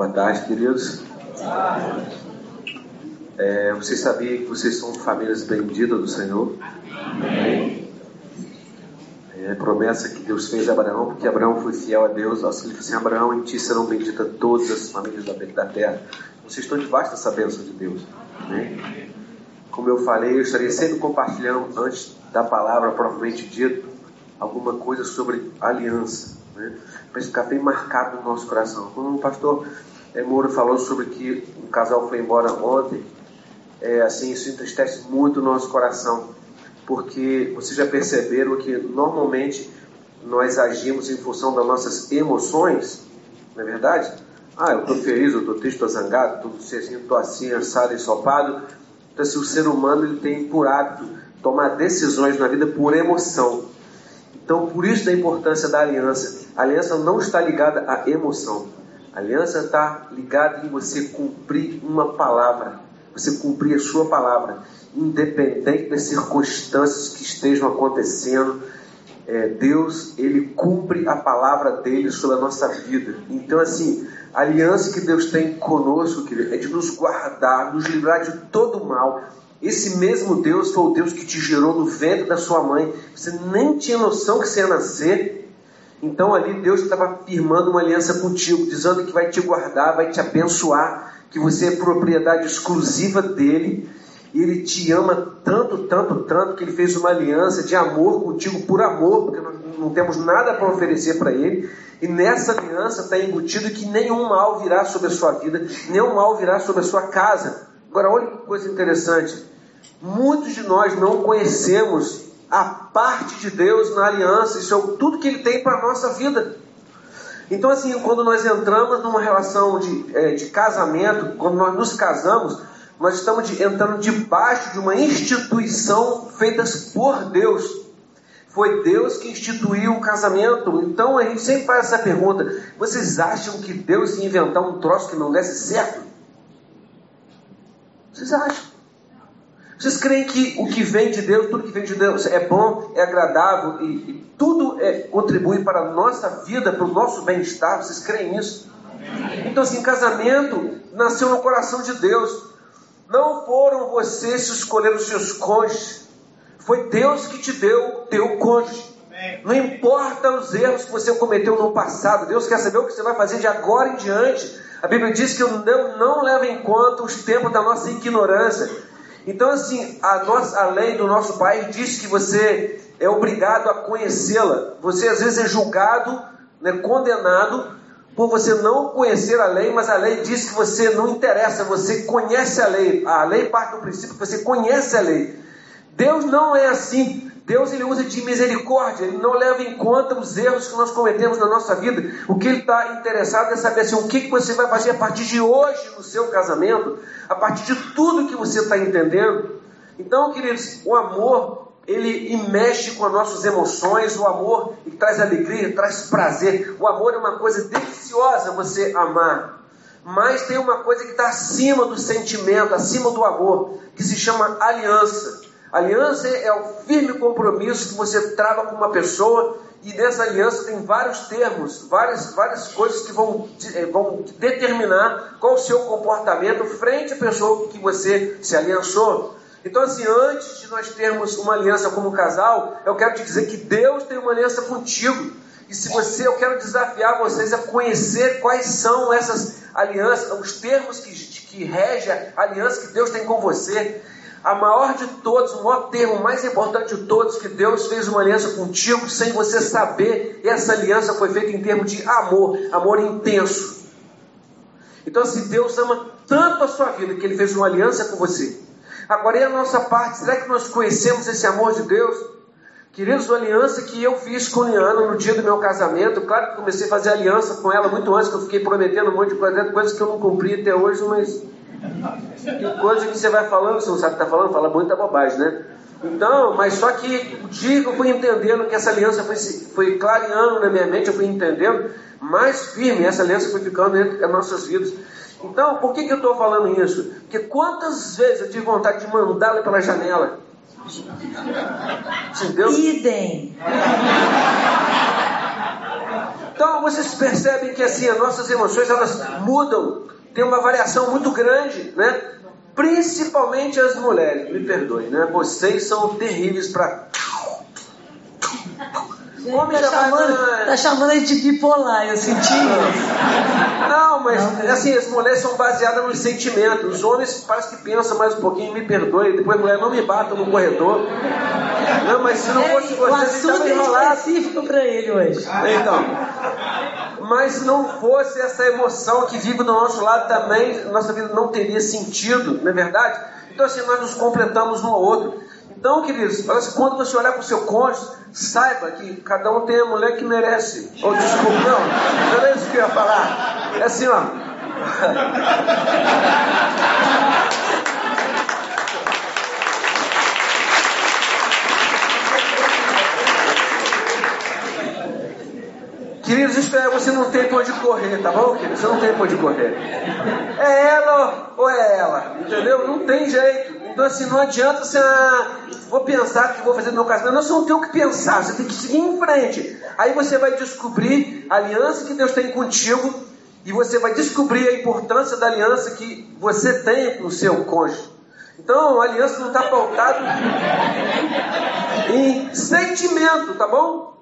Boa tarde, queridos. É, vocês sabiam que vocês são famílias benditas do Senhor? É, promessa que Deus fez a Abraão, porque Abraão foi fiel a Deus. Assim, ele disse assim: Abraão, em ti serão benditas todas as famílias da, terra. Vocês estão debaixo dessa bênção de Deus. Né? Como eu falei, eu estaria sempre compartilhando, antes da palavra propriamente dita, alguma coisa sobre aliança. Né? Para ficar bem marcado no nosso coração. Quando o pastor é, Moura falou sobre que um casal foi embora ontem, é, assim, isso entristece muito o nosso coração, porque vocês já perceberam que normalmente nós agimos em função das nossas emoções, não é verdade? Ah, eu estou feliz, eu estou triste, estou zangado, estou assim, assado, ensopado. Então, assim, o ser humano ele tem por hábito tomar decisões na vida por emoção. Então, por isso da importância da aliança. A aliança não está ligada à emoção. A aliança está ligada em você cumprir uma palavra, você cumprir a sua palavra, independente das circunstâncias que estejam acontecendo. É, Deus, ele cumpre a palavra dele sobre a nossa vida. Então, assim, a aliança que Deus tem conosco, querido, é de nos guardar, nos livrar de todo mal. Esse mesmo Deus foi o Deus que te gerou no ventre da sua mãe. Você nem tinha noção que você ia nascer. Então ali Deus estava firmando uma aliança contigo, dizendo que vai te guardar, vai te abençoar, que você é propriedade exclusiva dele. E ele te ama tanto, tanto, tanto que ele fez uma aliança de amor contigo por amor, porque nós não temos nada para oferecer para ele. E nessa aliança está embutido que nenhum mal virá sobre a sua vida, nenhum mal virá sobre a sua casa. Agora, olha que coisa interessante. Muitos de nós não conhecemos a parte de Deus na aliança, isso é tudo que Ele tem para a nossa vida. Então, assim, quando nós entramos numa relação de, é, de casamento, quando nós nos casamos, nós estamos de, entrando debaixo de uma instituição feita por Deus. Foi Deus que instituiu o casamento. Então a gente sempre faz essa pergunta: vocês acham que Deus ia inventar um troço que não desse certo? Vocês acham? Vocês creem que o que vem de Deus, tudo que vem de Deus é bom, é agradável e, e tudo é, contribui para a nossa vida, para o nosso bem-estar? Vocês creem nisso? Então, assim, casamento nasceu no coração de Deus. Não foram vocês que escolheram os seus cônjuges. Foi Deus que te deu teu cônjuge. Não importa os erros que você cometeu no passado, Deus quer saber o que você vai fazer de agora em diante. A Bíblia diz que Deus não leva em conta os tempos da nossa ignorância. Então, assim, a, nossa, a lei do nosso país diz que você é obrigado a conhecê-la. Você às vezes é julgado, né, condenado por você não conhecer a lei, mas a lei diz que você não interessa, você conhece a lei. A lei parte do princípio que você conhece a lei. Deus não é assim. Deus ele usa de misericórdia, ele não leva em conta os erros que nós cometemos na nossa vida. O que ele está interessado é saber assim, o que, que você vai fazer a partir de hoje no seu casamento, a partir de tudo que você está entendendo. Então, queridos, o amor ele mexe com as nossas emoções, o amor ele traz alegria, traz prazer. O amor é uma coisa deliciosa você amar. Mas tem uma coisa que está acima do sentimento, acima do amor, que se chama aliança. Aliança é o firme compromisso que você trava com uma pessoa e nessa aliança tem vários termos, várias, várias coisas que vão, eh, vão determinar qual o seu comportamento frente à pessoa que você se aliançou. Então, assim, antes de nós termos uma aliança como casal, eu quero te dizer que Deus tem uma aliança contigo. E se você, eu quero desafiar vocês a conhecer quais são essas alianças, os termos que, que regem a aliança que Deus tem com você a maior de todos, o maior termo, o mais importante de todos, que Deus fez uma aliança contigo sem você saber, essa aliança foi feita em termos de amor, amor intenso. Então, se Deus ama tanto a sua vida que Ele fez uma aliança com você, agora e a nossa parte? Será que nós conhecemos esse amor de Deus? Queridos, a aliança que eu fiz com Liana no dia do meu casamento, claro que comecei a fazer aliança com ela muito antes, que eu fiquei prometendo um monte de coisas, coisas que eu não cumpri até hoje, mas que coisa que você vai falando, você não sabe o que está falando, fala muita bobagem, né? Então, mas só que o dia que eu fui entendendo que essa aliança foi, foi clareando na minha mente, eu fui entendendo mais firme, essa aliança foi ficando dentro das nossas vidas. Então, por que, que eu estou falando isso? Porque quantas vezes eu tive vontade de mandá-la pela janela? Entendeu? Idem. Então vocês percebem que assim as nossas emoções elas mudam, tem uma variação muito grande, né? Principalmente as mulheres, me perdoe, né? Vocês são terríveis para Homem tá, chamando, vai... tá chamando a gente de bipolar, eu senti Não, mas não, assim, as mulheres são baseadas nos sentimentos. Os homens parece que pensam mais um pouquinho, me perdoe, depois a mulher não me bata no corredor. Não, mas se não fosse você, o assunto é específico para ele hoje. Então, mas se não fosse essa emoção que vive do nosso lado também, nossa vida não teria sentido, não é verdade? Então assim, nós nos completamos um ao outro. Então, queridos, quando você olhar para o seu cônjuge, saiba que cada um tem a mulher que merece. Ou desculpa, não, não era isso que eu ia falar. É assim, ó. Queridos, isso é, você não tem onde correr, tá bom, querido? Você não tem onde correr. É ela ou é ela, entendeu? Não tem jeito. Então, assim, não adianta você, ah, vou pensar o que vou fazer no meu casamento. Não, você não tem o que pensar, você tem que seguir em frente. Aí você vai descobrir a aliança que Deus tem contigo e você vai descobrir a importância da aliança que você tem com o seu cônjuge. Então, a aliança não está pautada em sentimento, tá bom?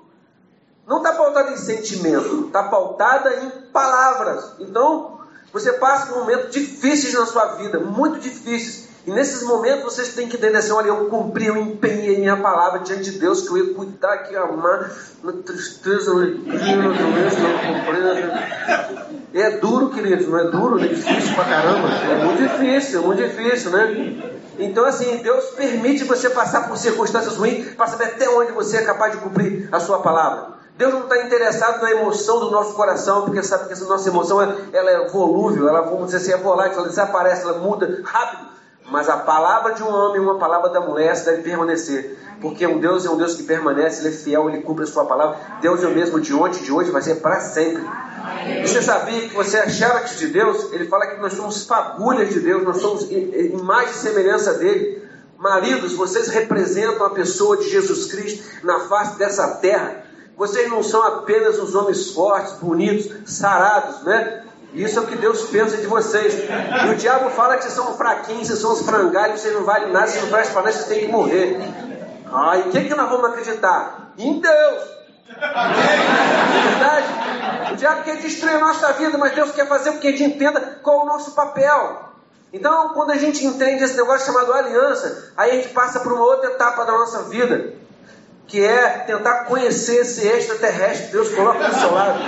Não está pautada em sentimento, está pautada em palavras. Então, você passa por momentos difíceis na sua vida, muito difíceis. E nesses momentos vocês têm que entender assim, olha, eu cumpri, eu empenhei minha palavra diante de Deus, que eu ia cuidar, que ia amar, na tristeza, alegria, na doença, na pobreza. É duro, queridos, não é duro, é difícil pra caramba. É muito difícil, é muito difícil, né? Então, assim, Deus permite você passar por circunstâncias ruins para saber até onde você é capaz de cumprir a sua palavra. Deus não está interessado na emoção do nosso coração, porque sabe que essa nossa emoção ela é volúvel, ela, vamos dizer assim, é volátil, ela desaparece, ela muda rápido. Mas a palavra de um homem e uma palavra da mulher deve permanecer. Porque um Deus é um Deus que permanece, Ele é fiel, Ele cumpre a sua palavra. Deus é o mesmo de ontem, de hoje, vai ser para sempre. E você sabia que você é xerox de Deus? Ele fala que nós somos fagulhas de Deus, nós somos imagem e semelhança dele. Maridos, vocês representam a pessoa de Jesus Cristo na face dessa terra. Vocês não são apenas os homens fortes, bonitos, sarados, né? Isso é o que Deus pensa de vocês. E o diabo fala que vocês são fraquinhos, vocês são os frangalhos, vocês não valem nada, vocês não prestam para nada, vocês têm que morrer. Ah, e o que, que nós vamos acreditar? Em Deus. É verdade? O diabo quer destruir a nossa vida, mas Deus quer fazer com que a gente entenda qual é o nosso papel. Então, quando a gente entende esse negócio chamado aliança, aí a gente passa por uma outra etapa da nossa vida que é tentar conhecer esse extraterrestre que Deus coloca do seu lado.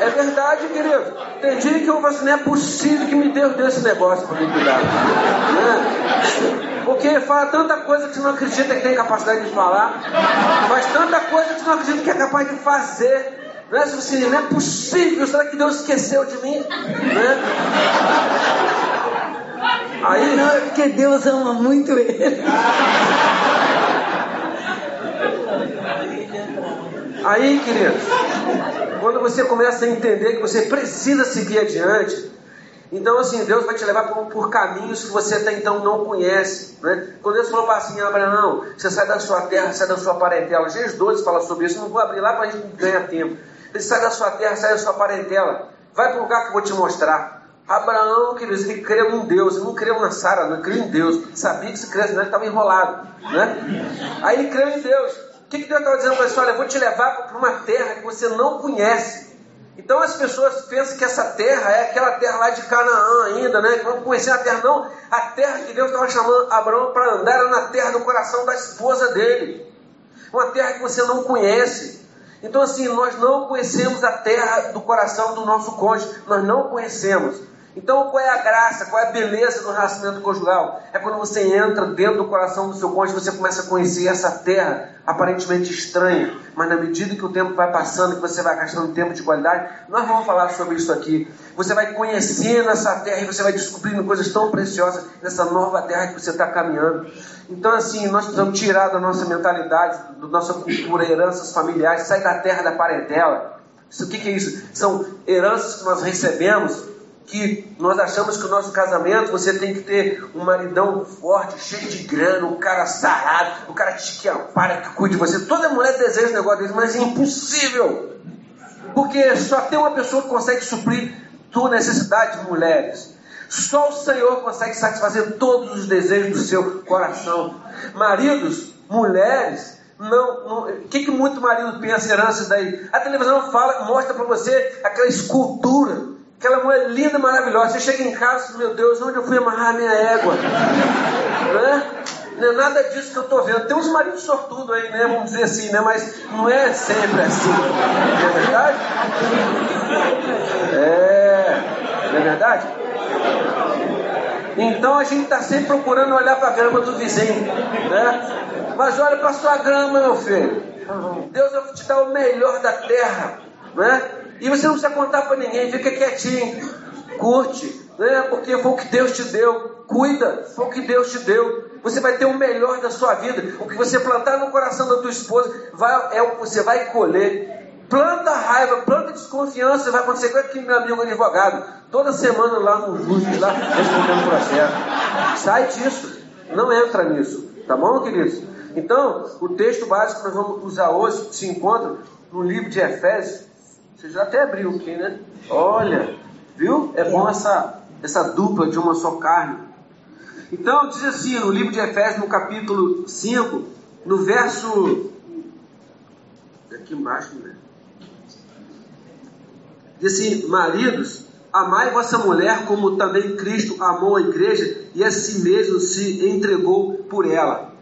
É verdade, querido. Tem dia que eu falo assim, não é possível que me Deus deu esse negócio para me cuidar. Né? Porque fala tanta coisa que você não acredita que tem capacidade de falar, faz tanta coisa que você não acredita que é capaz de fazer. Não é, assim, não é possível, será que Deus esqueceu de mim? Né? Aí, não, é porque Deus ama muito ele. Aí, queridos, quando você começa a entender que você precisa seguir adiante, então assim, Deus vai te levar por, por caminhos que você até então não conhece. Né? Quando Deus falou para assim, Abraão, você sai da sua terra, sai da sua parentela. Gênesis 12 fala sobre isso, não vou abrir lá para a gente ganhar tempo. Ele sai da sua terra, sai da sua parentela. Vai para o lugar que eu vou te mostrar. Abraão, queridos, ele creu em Deus, ele não creu na Sara, não, creu em Deus. Sabia que se cresce, ele estava enrolado. Né? Aí ele creu em Deus que, que Deus estava dizendo para ele? Olha, eu vou te levar para uma terra que você não conhece. Então as pessoas pensam que essa terra é aquela terra lá de Canaã ainda, né? Que vamos conhecer a terra. Não, a terra que Deus estava chamando Abraão para andar era na terra do coração da esposa dele. Uma terra que você não conhece. Então assim, nós não conhecemos a terra do coração do nosso cônjuge. Nós não conhecemos. Então, qual é a graça, qual é a beleza do relacionamento conjugal? É quando você entra dentro do coração do seu cônjuge, você começa a conhecer essa terra aparentemente estranha, mas na medida que o tempo vai passando, que você vai gastando tempo de qualidade, nós vamos falar sobre isso aqui. Você vai conhecendo essa terra e você vai descobrindo coisas tão preciosas nessa nova terra que você está caminhando. Então, assim, nós precisamos tirar da nossa mentalidade, da nossa cultura, heranças familiares, sair da terra da parentela. O que, que é isso? São heranças que nós recebemos que nós achamos que o nosso casamento você tem que ter um maridão forte, cheio de grana, um cara sarado, um cara que te ampara, que cuide de você. Toda mulher deseja um negócio desse, mas é impossível. Porque só tem uma pessoa que consegue suprir tua necessidade de mulheres. Só o Senhor consegue satisfazer todos os desejos do seu coração. Maridos, mulheres, não, o que, que muito marido pensa herança daí? A televisão fala, mostra para você aquela escultura Aquela mulher linda, maravilhosa. Você chega em casa meu Deus, onde eu fui amarrar a minha égua? né? Não é nada disso que eu estou vendo. Tem uns maridos sortudos aí, né? Vamos dizer assim, né? Mas não é sempre assim. Não é verdade? É. Não é verdade? Então a gente está sempre procurando olhar para a grama do vizinho, né? Mas olha para a sua grama, meu filho. Deus vai te dar o melhor da terra, né? E você não precisa contar para ninguém, fica quietinho, curte, né? Porque foi o que Deus te deu. Cuida, foi o que Deus te deu. Você vai ter o melhor da sua vida. O que você plantar no coração da tua esposa vai, é o que você vai colher. Planta raiva, planta desconfiança, vai acontecer com aquele meu amigo advogado. Toda semana lá no juiz, lá respondendo processo. Sai disso. Não entra nisso. Tá bom, queridos? Então, o texto básico que nós vamos usar hoje se encontra no livro de Efésios, você já até abriu aqui, né? Olha, viu? É bom essa, essa dupla de uma só carne. Então, diz assim, no livro de Efésios, no capítulo 5, no verso. Aqui embaixo, né? Diz assim: Maridos, amai vossa mulher como também Cristo amou a igreja e a si mesmo se entregou por ela.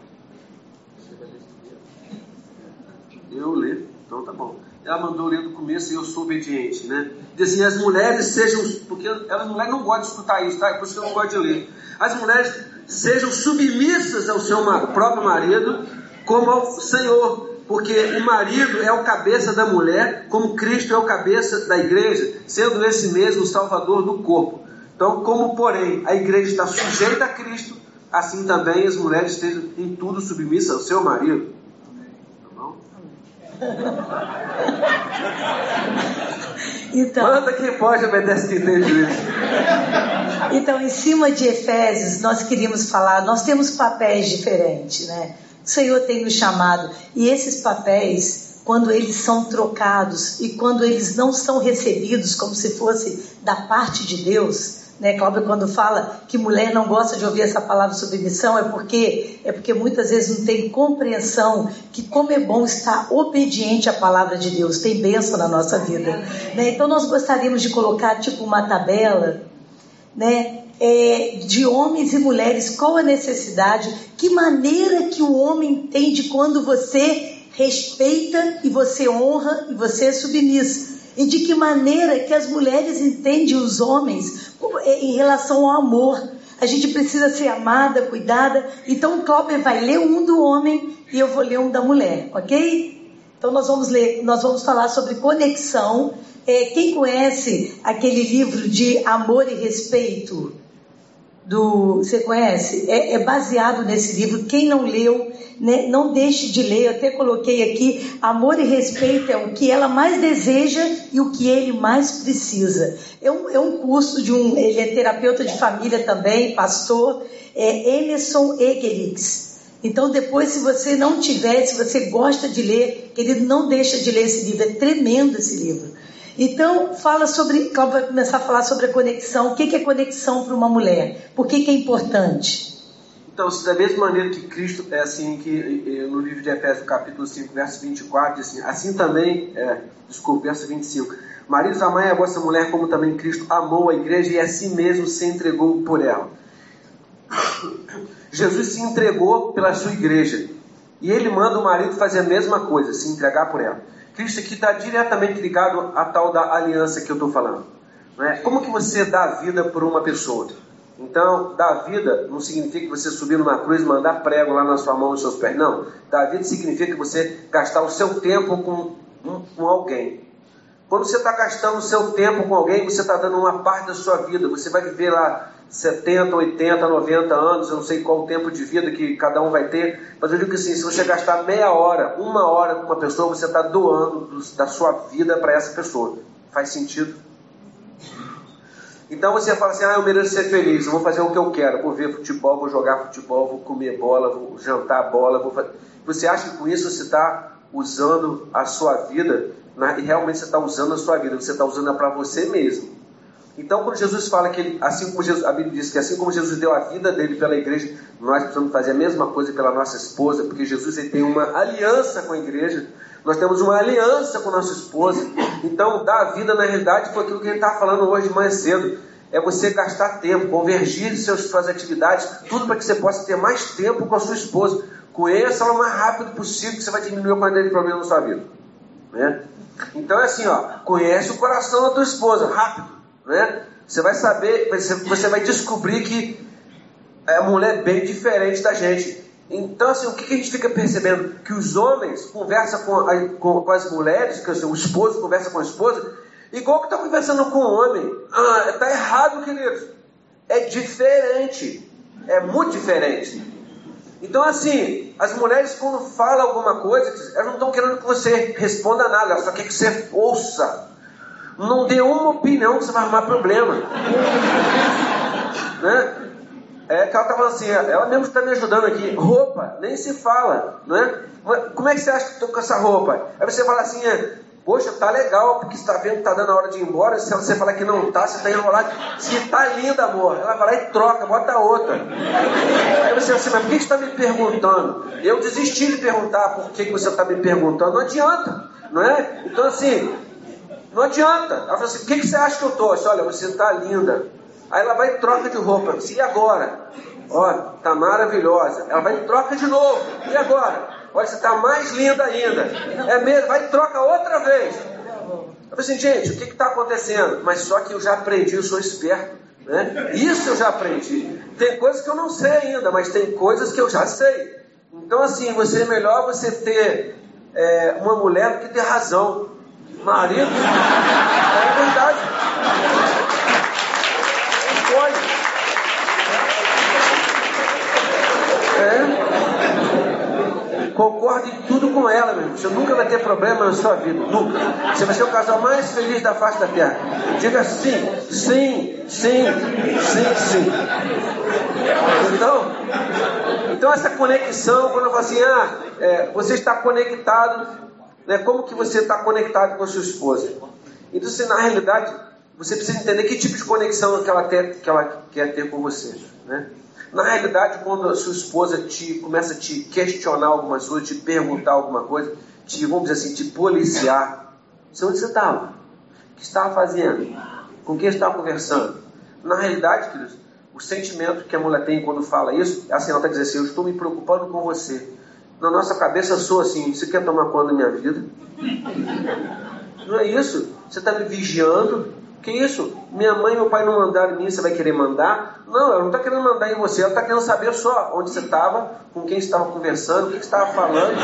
Eu leio, então tá bom ela mandou ler no começo e eu sou obediente, né? Diz assim, as mulheres sejam, porque as mulheres não gostam de escutar isso, tá? Por isso que eu não gosto de ler. As mulheres sejam submissas ao seu próprio marido, como ao Senhor, porque o marido é o cabeça da mulher, como Cristo é o cabeça da igreja, sendo esse mesmo o salvador do corpo. Então, como porém a igreja está sujeita a Cristo, assim também as mulheres estejam em tudo submissas ao seu marido. Então, Manda quem pode, obedece quem tem juízo. Então, em cima de Efésios, nós queríamos falar, nós temos papéis diferentes, né? O Senhor tem nos chamado, e esses papéis, quando eles são trocados e quando eles não são recebidos como se fosse da parte de Deus, né, Cláudia, quando fala que mulher não gosta de ouvir essa palavra submissão, é porque é porque muitas vezes não tem compreensão que como é bom estar obediente à palavra de Deus, tem bênção na nossa vida. Né? Então nós gostaríamos de colocar tipo uma tabela, né, é, de homens e mulheres, qual a necessidade, que maneira que o homem entende quando você respeita e você honra e você é submissa e de que maneira que as mulheres entendem os homens é, em relação ao amor. A gente precisa ser amada, cuidada. Então o vai ler um do homem e eu vou ler um da mulher, ok? Então nós vamos ler, nós vamos falar sobre conexão. É, quem conhece aquele livro de Amor e Respeito? Do você conhece? É, é, baseado nesse livro. Quem não leu né, não deixe de ler. Eu até coloquei aqui amor e respeito é o que ela mais deseja e o que ele mais precisa. É um, é um curso de um ele é terapeuta de família também pastor é Emerson Egerix. Então depois se você não tiver se você gosta de ler querido não deixa de ler esse livro. É tremendo esse livro então, fala sobre, Cláudio vai começar a falar sobre a conexão. O que é conexão para uma mulher? Por que, é importante? Então, da mesma maneira que Cristo, é assim, que no livro de Efésios, capítulo 5, verso 24, diz assim, assim também, é, desculpa, verso 25, Maridos, amai a vossa mulher como também Cristo amou a igreja e a si mesmo se entregou por ela. Jesus se entregou pela sua igreja. E ele manda o marido fazer a mesma coisa, se entregar por ela. Cristo aqui está diretamente ligado à tal da aliança que eu estou falando. É? Como que você dá vida por uma pessoa? Então, dar vida não significa você subir numa cruz e mandar prego lá na sua mão nos seus pés. Não. Dar vida significa você gastar o seu tempo com, com alguém. Quando você está gastando seu tempo com alguém, você está dando uma parte da sua vida. Você vai viver lá 70, 80, 90 anos, eu não sei qual o tempo de vida que cada um vai ter, mas eu digo que assim, se você gastar meia hora, uma hora com uma pessoa, você está doando da sua vida para essa pessoa. Faz sentido? Então você fala assim: ah, eu mereço ser feliz, eu vou fazer o que eu quero, vou ver futebol, vou jogar futebol, vou comer bola, vou jantar bola. Vou fazer... Você acha que com isso você está usando a sua vida e realmente você está usando a sua vida, você está usando para você mesmo. Então, quando Jesus fala que ele, assim como Jesus, a Bíblia diz que assim como Jesus deu a vida dele pela igreja, nós precisamos fazer a mesma coisa pela nossa esposa, porque Jesus ele tem uma aliança com a igreja, nós temos uma aliança com nossa esposa. Então, dar a vida na realidade foi aquilo que gente estava falando hoje mais cedo. É você gastar tempo, convergir seus, suas atividades, tudo para que você possa ter mais tempo com a sua esposa. Conheça ela o mais rápido possível, que você vai diminuir o quantidade de problema na sua vida. Né? Então é assim, ó, conhece o coração da tua esposa, rápido, né? Você vai saber, você vai descobrir que é uma mulher bem diferente da gente. Então, assim, o que, a gente fica percebendo? Que os homens conversam com, a, com, com as mulheres, que assim, o esposo conversa com a esposa, igual que está conversando com o homem. Ah, está errado, queridos. É diferente. É muito diferente. Então, assim, as mulheres, quando falam alguma coisa, elas não estão querendo que você responda nada, elas só querem que você ouça. Não dê uma opinião que você vai arrumar problema. né? É que ela está falando assim, ela mesmo está me ajudando aqui. Roupa, nem se fala, não é? Como é que você acha que estou com essa roupa? Aí você fala assim, é, Poxa, tá legal, porque você está vendo que está dando a hora de ir embora. Se você falar que não tá, você está enrolado. Se tá linda, amor, ela vai lá e troca, bota outra. Aí você assim, mas por que você está me perguntando? Eu desisti de perguntar por que, você está me perguntando. Não adianta, não é? Então, assim, não adianta. Ela falou assim: por que, que você acha que eu tô? Disse, Olha, você está linda. Aí ela vai e troca de roupa. Disse, e agora? Ó, tá maravilhosa. Ela vai e troca de novo. E agora? Olha, você está mais linda ainda. É mesmo, vai e troca outra vez. Eu falei assim, gente, o que está acontecendo? Mas só que eu já aprendi, eu sou esperto. Né? Isso eu já aprendi. Tem coisas que eu não sei ainda, mas tem coisas que eu já sei. Então, assim, você é melhor você ter é, uma mulher do que ter razão. Marido, é verdade. Pode. Concorde em tudo com ela, meu. Você nunca vai ter problema na sua vida. Nunca. Você vai ser o casal mais feliz da face da terra. Diga sim, sim, sim, sim, sim. Então, então essa conexão, quando eu falo assim, ah, é, você está conectado, né, como que você está conectado com a sua esposa? Então, se na realidade, você precisa entender que tipo de conexão que ela, que ela quer ter com você. Né? Na realidade, quando a sua esposa te começa a te questionar algumas coisas, te perguntar alguma coisa, te, vamos dizer assim, te policiar, você onde você estava? O que estava fazendo? Com quem estava conversando? Na realidade, queridos, o sentimento que a mulher tem quando fala isso, é assim, ela está dizendo assim, eu estou me preocupando com você. Na nossa cabeça sou assim, você quer tomar conta da minha vida? Não é isso? Você está me vigiando, que isso? Minha mãe e meu pai não mandaram em mim, você vai querer mandar? Não, ela não está querendo mandar em você, ela está querendo saber só onde você estava, com quem estava conversando, o que estava falando.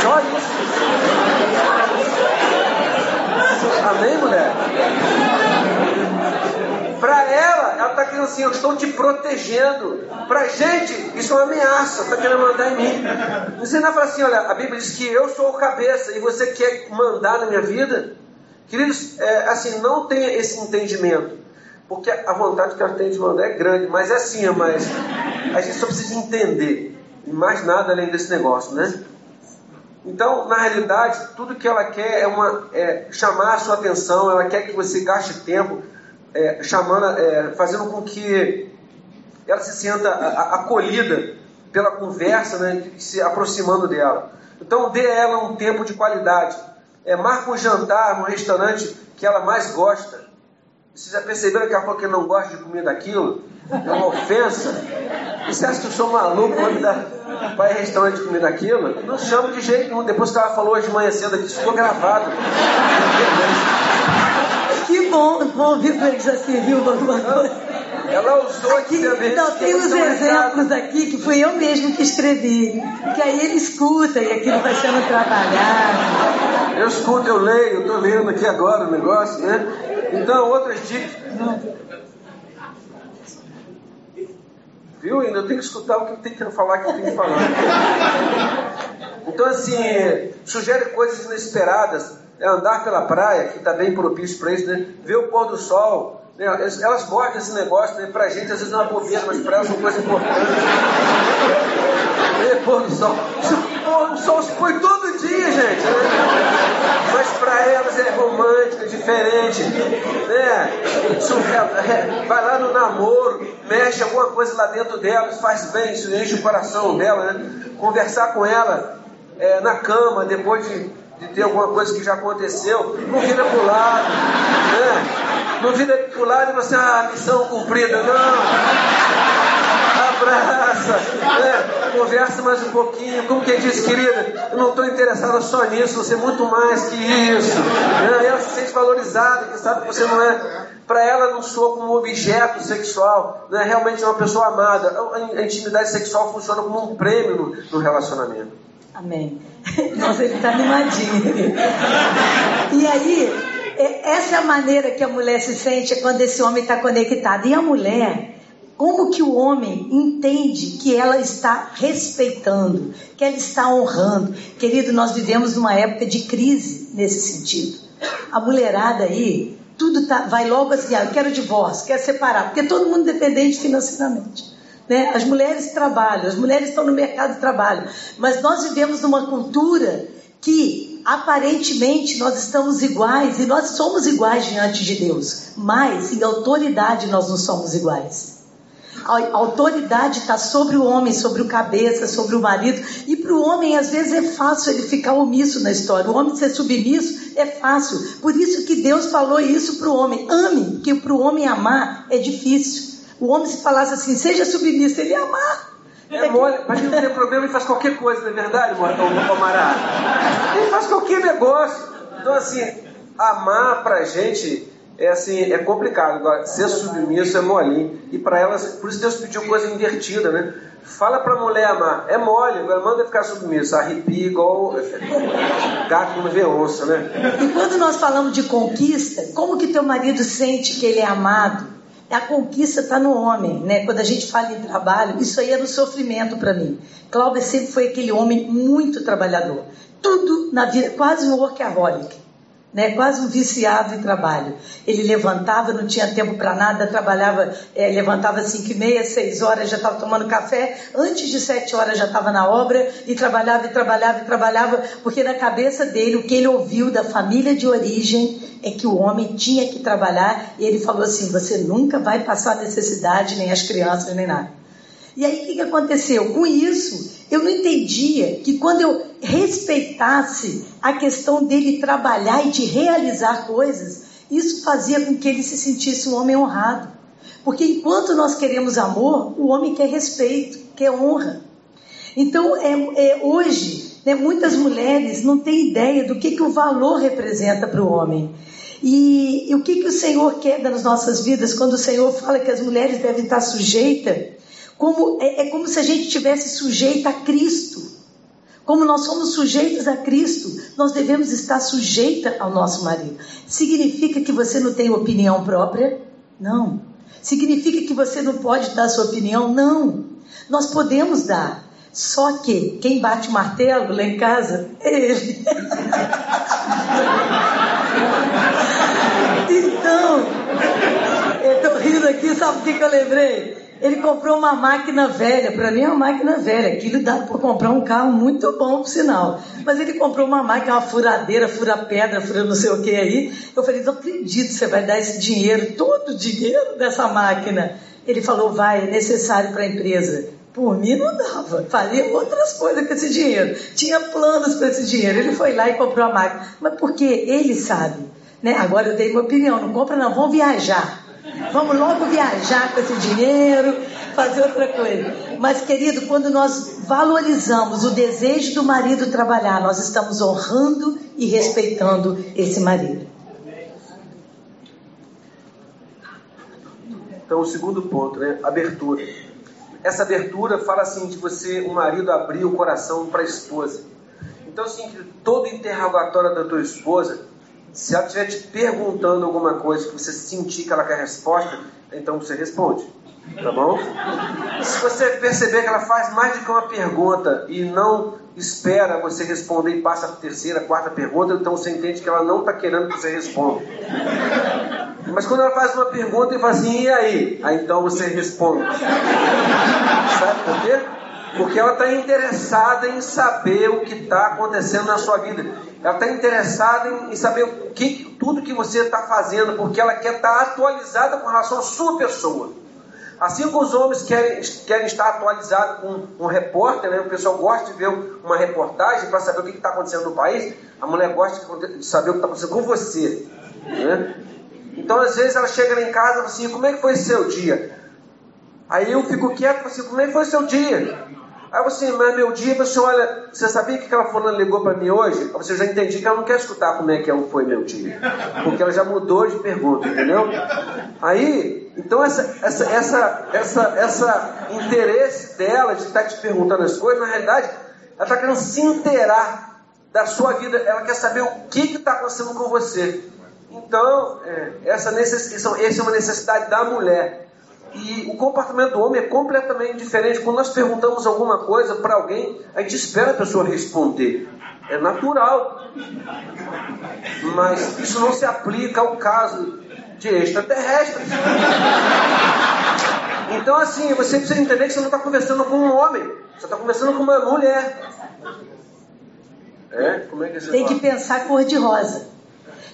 Só isso. Amém, mulher? Para ela, ela está querendo assim, eu estou te protegendo. Para gente, isso é uma ameaça, está querendo mandar em mim. Você não fala assim, olha, a Bíblia diz que eu sou o cabeça e você quer mandar na minha vida? Queridos, é, assim, não tenha esse entendimento, porque a vontade que ela tem de mandar é grande, mas é assim, mas a gente só precisa entender, e mais nada além desse negócio, né? Então, na realidade, tudo que ela quer é, uma, é chamar a sua atenção, ela quer que você gaste tempo é, chamando, é, fazendo com que ela se sinta acolhida pela conversa, né, se aproximando dela. Então, dê a ela um tempo de qualidade é, marca um jantar no restaurante que ela mais gosta. Vocês já perceberam que ela falou que não gosta de comer daquilo? É uma ofensa. E você acha que eu sou maluco quando dá, vai em restaurante comer daquilo? Não chamo de jeito nenhum. Depois que ela falou hoje de manhã cedo aqui, isso ficou gravado. Que bom, bom ver que já serviu alguma coisa. Ela usou aqui. Não, tem uns exemplos aqui que fui eu mesmo que escrevi. Que aí ele escuta e aquilo vai sendo trabalhado. Eu escuto, eu leio, estou lendo aqui agora o negócio, né? Então, outras dicas. Viu? Ainda eu tenho que escutar o que tem que falar, que tem que falar. Então, assim, sugere coisas inesperadas. É andar pela praia, que está bem propício para isso, né? Ver o pôr do sol, Né? Elas gostam desse negócio, né? pra gente às vezes é uma bobeira, mas pra elas é uma coisa importante. E pôr no sol. O sol se põe todo dia, gente. Né? Mas para elas é romântica, diferente. Né? Isso, vai lá no namoro, mexe alguma coisa lá dentro delas, faz bem, isso enche o coração dela. Né? Conversar com ela é, na cama, depois de, de ter alguma coisa que já aconteceu, não vira pro lado. Né? Não vira pro lado e você, ah, missão cumprida. Não abraça, né? conversa mais um pouquinho. Como quem diz, querida, eu não estou interessada só nisso, você é muito mais que isso. Né? Ela se sente valorizada, que sabe que você não é. Para ela não soa como um objeto sexual, né? realmente é uma pessoa amada. A intimidade sexual funciona como um prêmio no relacionamento. Amém. Nossa, ele está animadinho. E aí, é, essa é a maneira que a mulher se sente quando esse homem está conectado. E a mulher, como que o homem entende que ela está respeitando, que ela está honrando? Querido, nós vivemos numa época de crise nesse sentido. A mulherada aí, tudo tá, vai logo assim, ah, eu quero divórcio, quero separar, porque todo mundo dependente financeiramente. Né? As mulheres trabalham, as mulheres estão no mercado de trabalho, mas nós vivemos numa cultura que aparentemente nós estamos iguais e nós somos iguais diante de Deus, mas em autoridade nós não somos iguais. A autoridade está sobre o homem, sobre o cabeça, sobre o marido. E para o homem, às vezes, é fácil ele ficar omisso na história. O homem ser submisso é fácil. Por isso que Deus falou isso para o homem. Ame, que para o homem amar é difícil. O homem, se falasse assim, seja submisso, ele ia amar. É mole, mas não tem problema, ele faz qualquer coisa, não é verdade, camarada? Ele faz qualquer negócio. Então, assim, amar pra gente é assim, é complicado. Agora, ser submisso é molinho. E para elas, por isso Deus pediu coisa invertida, né? Fala para a mulher amar, é mole, agora manda ficar submisso, arrepia igual gato não vê onça, né? E quando nós falamos de conquista, como que teu marido sente que ele é amado? A conquista está no homem, né? Quando a gente fala em trabalho, isso aí é no sofrimento para mim. Cláudio sempre foi aquele homem muito trabalhador. Tudo na vida, quase um workaholic né, quase um viciado em trabalho. Ele levantava, não tinha tempo para nada, trabalhava, é, levantava às 5 e meia, 6 horas, já estava tomando café, antes de 7 horas já estava na obra, e trabalhava, e trabalhava, e trabalhava, porque na cabeça dele, o que ele ouviu da família de origem é que o homem tinha que trabalhar, e ele falou assim: você nunca vai passar necessidade, nem as crianças, nem nada. E aí o que, aconteceu? Com isso, eu não entendia que quando eu respeitasse a questão dele trabalhar e de realizar coisas, isso fazia com que ele se sentisse um homem honrado. Porque enquanto nós queremos amor, o homem quer respeito, quer honra. Então, é, é hoje, né, muitas mulheres não têm ideia do que, que o valor representa para o homem. E, e, o que, que o Senhor quer das nossas vidas quando o Senhor fala que as mulheres devem estar sujeitas como, é, é como se a gente tivesse sujeita a Cristo. Como nós somos sujeitos a Cristo, nós devemos estar sujeita ao nosso marido. Significa que você não tem opinião própria? Não. Significa que você não pode dar sua opinião? Não. Nós podemos dar. Só que quem bate o martelo lá em casa é ele. então, eu estou rindo aqui, sabe o que, que eu lembrei? Ele comprou uma máquina velha, para mim é uma máquina velha, aquilo dá para comprar um carro muito bom, por sinal. Mas ele comprou uma máquina, uma furadeira, fura pedra, fura não sei o que aí. Eu falei, não acredito, você vai dar esse dinheiro, todo o dinheiro dessa máquina. Ele falou, vai, é necessário para a empresa. Por mim não dava, faria outras coisas com esse dinheiro. Tinha planos para esse dinheiro. Ele foi lá e comprou a máquina. Mas porque ele sabe. Né? Agora eu dei minha opinião, não compra não, vamos viajar. Vamos logo viajar com esse dinheiro, fazer outra coisa. Mas, querido, quando nós valorizamos o desejo do marido trabalhar, nós estamos honrando e respeitando esse marido. Então, o segundo ponto, né? Abertura. Essa abertura fala assim de você, o marido abrir o coração para a esposa. Então, assim, todo interrogatório da tua esposa se ela estiver te perguntando alguma coisa que você sentir que ela quer resposta, então você responde. Tá bom? Se você perceber que ela faz mais do que uma pergunta e não espera você responder e passa a terceira, quarta pergunta, então você entende que ela não está querendo que você responda. Mas quando ela faz uma pergunta e fala assim, e aí? Aí então você responde. Sabe por quê? Porque ela está interessada em saber o que está acontecendo na sua vida. Ela está interessada em, saber o que, tudo que você está fazendo, porque ela quer estar tá atualizada com relação à sua pessoa. Assim como os homens querem, querem estar atualizados com um repórter, né? o pessoal gosta de ver uma reportagem para saber o que está acontecendo no país, a mulher gosta de saber o que está acontecendo com você. Né? Então, às vezes, ela chega lá em casa e fala assim: Como é que foi seu dia? Aí eu fico quieto e assim: Como é que foi seu dia? Aí você, mas meu dia, você olha, você sabia que aquela fulana ligou para mim hoje? Você já entendi que ela não quer escutar como é que foi meu dia. Porque ela já mudou de pergunta, entendeu? Aí, então essa, essa, essa, essa, essa interesse dela de estar te perguntando as coisas, na realidade, ela está querendo se inteirar da sua vida, ela quer saber o que está acontecendo com você. Então, é, essa, necess, essa é uma necessidade da mulher. E o comportamento do homem é completamente diferente. Quando nós perguntamos alguma coisa para alguém, a gente espera a pessoa responder. É natural. Mas isso não se aplica ao caso de extraterrestres. Então, assim, você precisa entender que você não está conversando com um homem, você está conversando com uma mulher. É? Como é que você Tem fala? que pensar cor de rosa.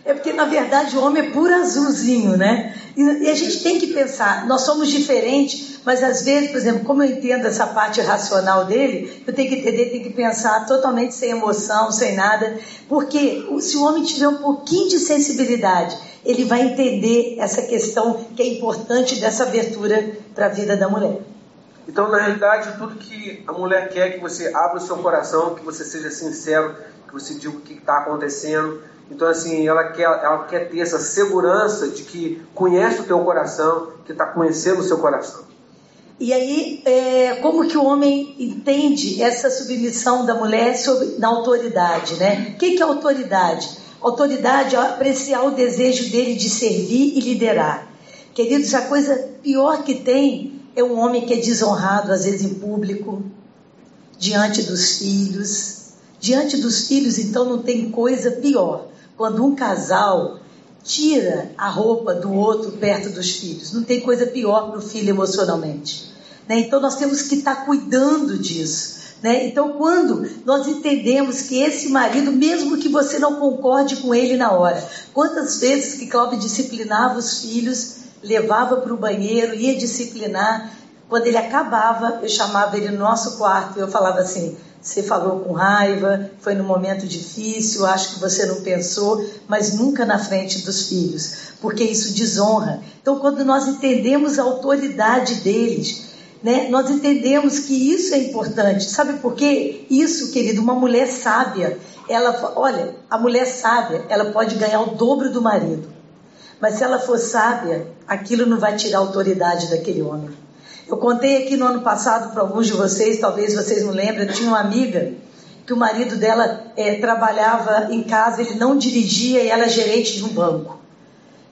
É porque, na verdade, o homem é puro azulzinho, né? E, a gente tem que pensar, nós somos diferentes, mas às vezes, por exemplo, como eu entendo essa parte racional dele, eu tenho que entender, tenho que pensar totalmente sem emoção, sem nada, porque se o homem tiver um pouquinho de sensibilidade, ele vai entender essa questão que é importante dessa abertura para a vida da mulher. Então, na realidade, tudo que a mulher quer é que você abra o seu coração, que você seja sincero, que você diga o que está acontecendo, então, assim, ela quer, ela quer ter essa segurança de que conhece o teu coração, que está conhecendo o seu coração. E aí, é, como que o homem entende essa submissão da mulher sobre, na autoridade, né? O que, que é autoridade? Autoridade é apreciar o desejo dele de servir e liderar. Queridos, a coisa pior que tem é um homem que é desonrado, às vezes em público, diante dos filhos. Diante dos filhos, então, não tem coisa pior quando um casal tira a roupa do outro perto dos filhos. Não tem coisa pior para o filho emocionalmente. Né? Então nós temos que estar tá cuidando disso. Né? Então, quando nós entendemos que esse marido, mesmo que você não concorde com ele na hora, quantas vezes que Cláudio disciplinava os filhos, levava para o banheiro, ia disciplinar, quando ele acabava, eu chamava ele no nosso quarto e eu falava assim: você falou com raiva, foi num momento difícil, acho que você não pensou, mas nunca na frente dos filhos, porque isso desonra. Então, quando nós entendemos a autoridade deles, né, nós entendemos que isso é importante. Sabe por quê? Isso, querido, uma mulher sábia, ela, olha, a mulher sábia, ela pode ganhar o dobro do marido. Mas se ela for sábia, aquilo não vai tirar a autoridade daquele homem. Eu contei aqui no ano passado para alguns de vocês, talvez vocês não lembrem, eu tinha uma amiga que o marido dela é, trabalhava em casa, ele não dirigia e ela é gerente de um banco.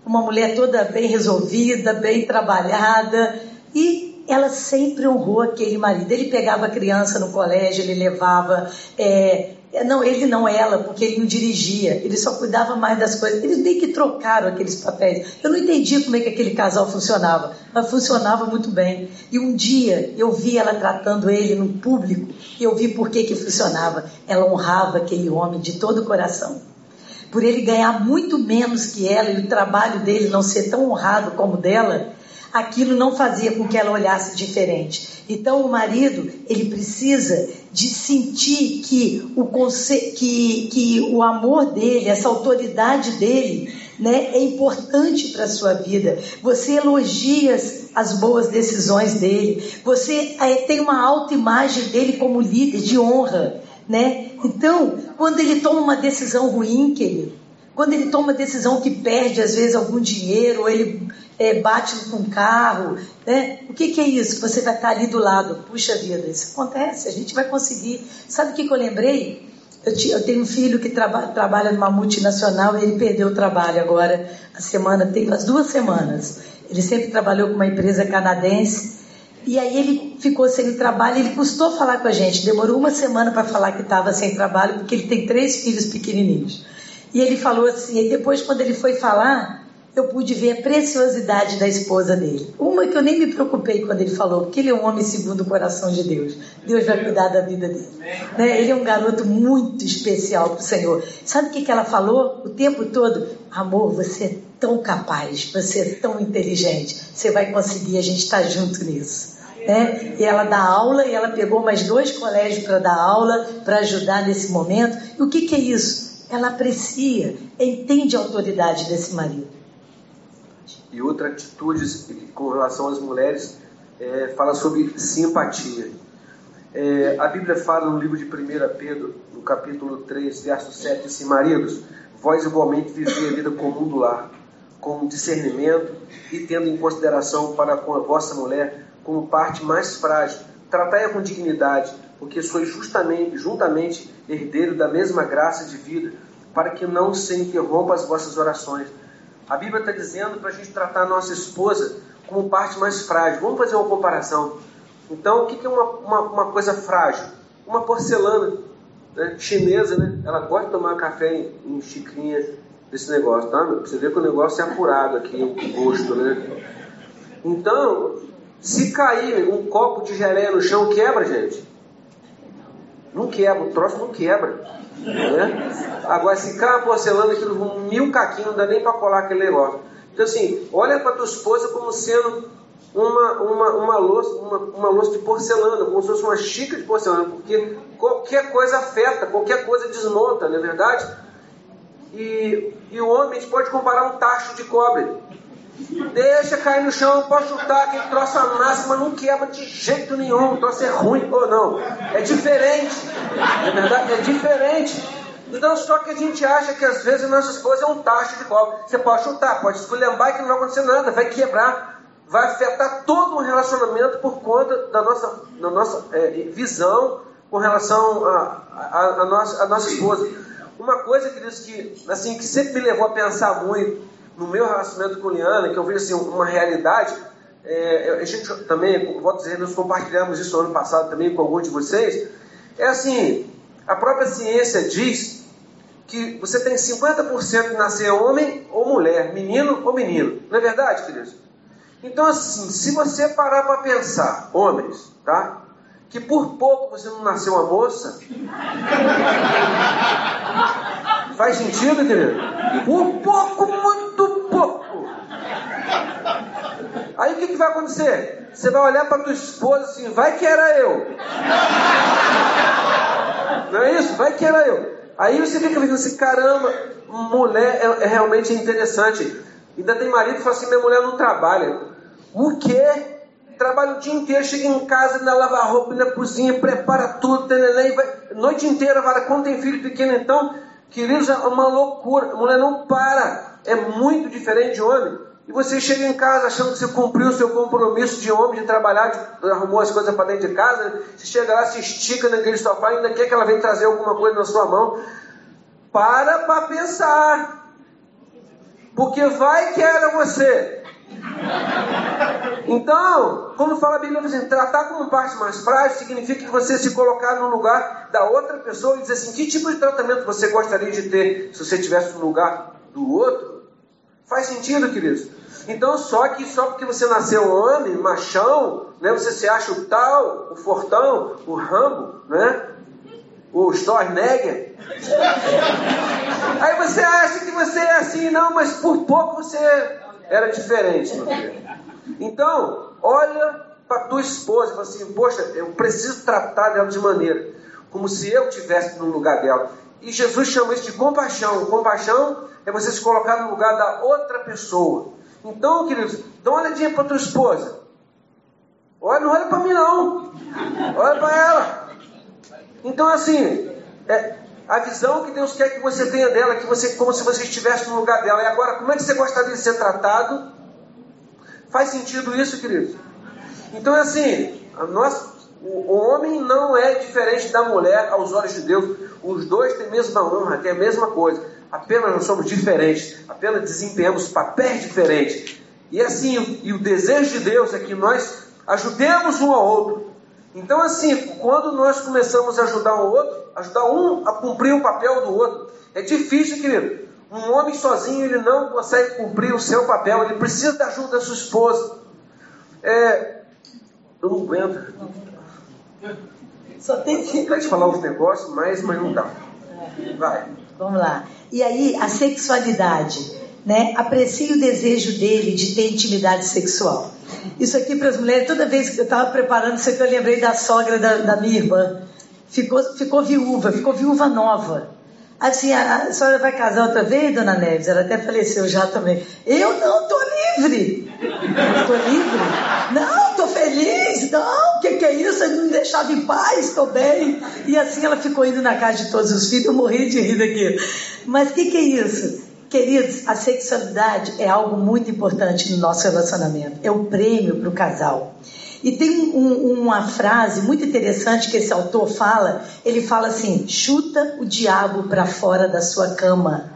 Uma mulher toda bem resolvida, bem trabalhada e ela sempre honrou aquele marido. Ele pegava a criança no colégio, ele levava, é, não, ele não ela, porque ele não dirigia, ele só cuidava mais das coisas. Eles nem que trocaram aqueles papéis. Eu não entendia como é que aquele casal funcionava, mas funcionava muito bem. E um dia eu vi ela tratando ele no público e eu vi por que, que funcionava. Ela honrava aquele homem de todo o coração. Por ele ganhar muito menos que ela e o trabalho dele não ser tão honrado como dela, aquilo não fazia com que ela olhasse diferente. Então o marido, ele precisa de sentir que o, que, que o amor dele, essa autoridade dele, né, é importante para a sua vida. Você elogia as boas decisões dele. Você é, tem uma autoimagem dele como líder de honra, né? Então, quando ele toma uma decisão ruim, querido, quando ele toma uma decisão que perde às vezes algum dinheiro, ou ele é, bate com carro, né? O que, que, é isso? Você vai estar ali do lado. Puxa vida, isso acontece, a gente vai conseguir. Sabe o que, que eu lembrei? Eu, eu, tenho um filho que traba, trabalha numa multinacional e ele perdeu o trabalho agora, a semana, tem umas duas semanas. Ele sempre trabalhou com uma empresa canadense e aí ele ficou sem trabalho, ele custou falar com a gente, demorou uma semana para falar que estava sem trabalho, porque ele tem três filhos pequenininhos. E ele falou assim, e depois quando ele foi falar, eu pude ver a preciosidade da esposa dele. Uma que eu nem me preocupei quando ele falou, porque ele é um homem segundo o coração de Deus. Deus vai cuidar da vida dele. Né? Ele é um garoto muito especial para o Senhor. Sabe o que, que ela falou o tempo todo? Amor, você é tão capaz, você é tão inteligente, você vai conseguir, a gente está junto nisso. Né? E ela dá aula e ela pegou mais dois colégios para dar aula, para ajudar nesse momento. E o que, que é isso? Ela aprecia, entende a autoridade desse marido. E outra atitude com relação às mulheres é, fala sobre simpatia. É, a Bíblia fala no livro de 1 Pedro, no capítulo 3, verso 7, assim, maridos, vós igualmente vivei a vida comum do lar, com discernimento e tendo em consideração para com a vossa mulher como parte mais frágil. Tratai-a com dignidade, porque sois justamente, juntamente herdeiro da mesma graça de vida, para que não se interrompa as vossas orações. A Bíblia está dizendo para a gente tratar a nossa esposa como parte mais frágil. Vamos fazer uma comparação. Então, o que é uma, uma, uma coisa frágil? Uma porcelana né, chinesa, né? Ela gosta de tomar café em, em xicrinha desse negócio, tá? Você vê que o negócio é apurado aqui, o gosto, né? Então, se cair um copo de geleia no chão, quebra, gente. Não quebra, o troço não quebra. Né? Agora, se cai uma porcelana, aquilo mil caquinhos, não dá nem para colar aquele negócio. Então, assim, olha para tua esposa como sendo uma, uma, uma, louça, uma, uma louça de porcelana, como se fosse uma xícara de porcelana, porque qualquer coisa afeta, qualquer coisa desmonta, não é verdade? E, e o homem, a gente pode comparar um tacho de cobre. Deixa cair no chão, pode chutar, aquele troço amassa, mas não quebra de jeito nenhum. O troço é ruim ou não. É diferente. É verdade? É diferente. Então, só que a gente acha que às vezes a nossa esposa é um tacho de cobre. Você pode chutar, pode esculhambar que não vai acontecer nada, vai quebrar, vai afetar todo o relacionamento por conta da nossa, da nossa é, visão com relação a, nossa, a nossa esposa. Uma coisa, queridos, que, assim, que sempre me levou a pensar muito no meu relacionamento com Liana, que eu vejo assim, uma realidade, é, a gente também, a dizer, nós compartilhamos isso ano passado também com alguns de vocês, é assim, a própria ciência diz que você tem 50% de nascer homem ou mulher, menino ou menino. Não é verdade, queridos? Então, assim, se você parar para pensar, homens, tá? Que por pouco você não nasceu uma moça. Faz sentido, querido? Por pouco, muito pouco. Aí o que, que vai acontecer? Você vai olhar para tua esposa assim, vai que era eu. Não é isso? Vai que era eu. Aí você fica pensando assim, caramba, mulher é, é realmente interessante. Ainda tem marido que fala assim, minha mulher não trabalha. O quê? Trabalha o dia inteiro, chega em casa, ainda lava a roupa, na cozinha, prepara tudo, tem neném, vai, noite inteira, vai, quando tem filho pequeno, então, queridos, é uma loucura. A mulher não para. É muito diferente de homem. E você chega em casa achando que você cumpriu o seu compromisso de homem, de trabalhar, de, arrumou as coisas para dentro de casa. Você chega lá, se estica naquele sofá, ainda quer que ela venha trazer alguma coisa na sua mão. Para para pensar. Porque vai que era você. Então, quando fala a Bíblia assim, tratar como parte mais frágil significa que você se colocar no lugar da outra pessoa e dizer assim, que tipo de tratamento você gostaria de ter se você estivesse no lugar do outro? Faz sentido, queridos? Então, só que só porque você nasceu homem, machão, né, você se acha o tal, o fortão, o Rambo, né? O Stornegger. Aí você acha que você é assim, não, mas por pouco você era diferente, meu filho. Então, olha para tua esposa e fala assim, poxa, eu preciso tratar dela de maneira como se eu estivesse no lugar dela. E Jesus chama isso de compaixão. Compaixão é você se colocar no lugar da outra pessoa. Então, queridos, dá uma olhadinha para tua esposa. Olha, não olha para mim não. Olha para ela. Então, assim, é, a visão que Deus quer que você tenha dela, que você, como se você estivesse no lugar dela. E agora, como é que você gostaria de ser tratado? Faz sentido isso, queridos? Então, é assim, nós, o, homem não é diferente da mulher aos olhos de Deus. Os dois têm a mesma honra, têm a mesma coisa apenas nós somos diferentes, apenas desempenhamos papéis diferentes. E assim, e o desejo de Deus é que nós ajudemos um ao outro. Então, assim, quando nós começamos a ajudar um outro, ajudar um a cumprir o papel do outro, é difícil, querido. Um homem sozinho ele não consegue cumprir o seu papel, ele precisa da ajuda da sua esposa. É, eu não aguento. Só tem que. Quer te falar os negócios, mas, mas não dá. Vai. Vamos lá. E aí, a sexualidade, né? Aprecie o desejo dele de ter intimidade sexual. Isso aqui para as mulheres, toda vez que eu estava preparando isso aqui, eu lembrei da sogra da, da minha irmã. Ficou, ficou viúva, ficou viúva nova. Assim, a, a senhora vai casar outra vez, dona Neves? Ela até faleceu já também. Eu não, estou livre. Estou livre? Não, estou feliz. Não, o que, que é isso? Ele me deixava em paz, estou bem. E assim ela ficou indo na casa de todos os filhos. Eu morri de rir daqui. Mas o que, que é isso? Queridos, a sexualidade é algo muito importante no nosso relacionamento. É o prêmio para o casal. E tem um, uma frase muito interessante que esse autor fala. Ele fala assim: chuta o diabo para fora da sua cama.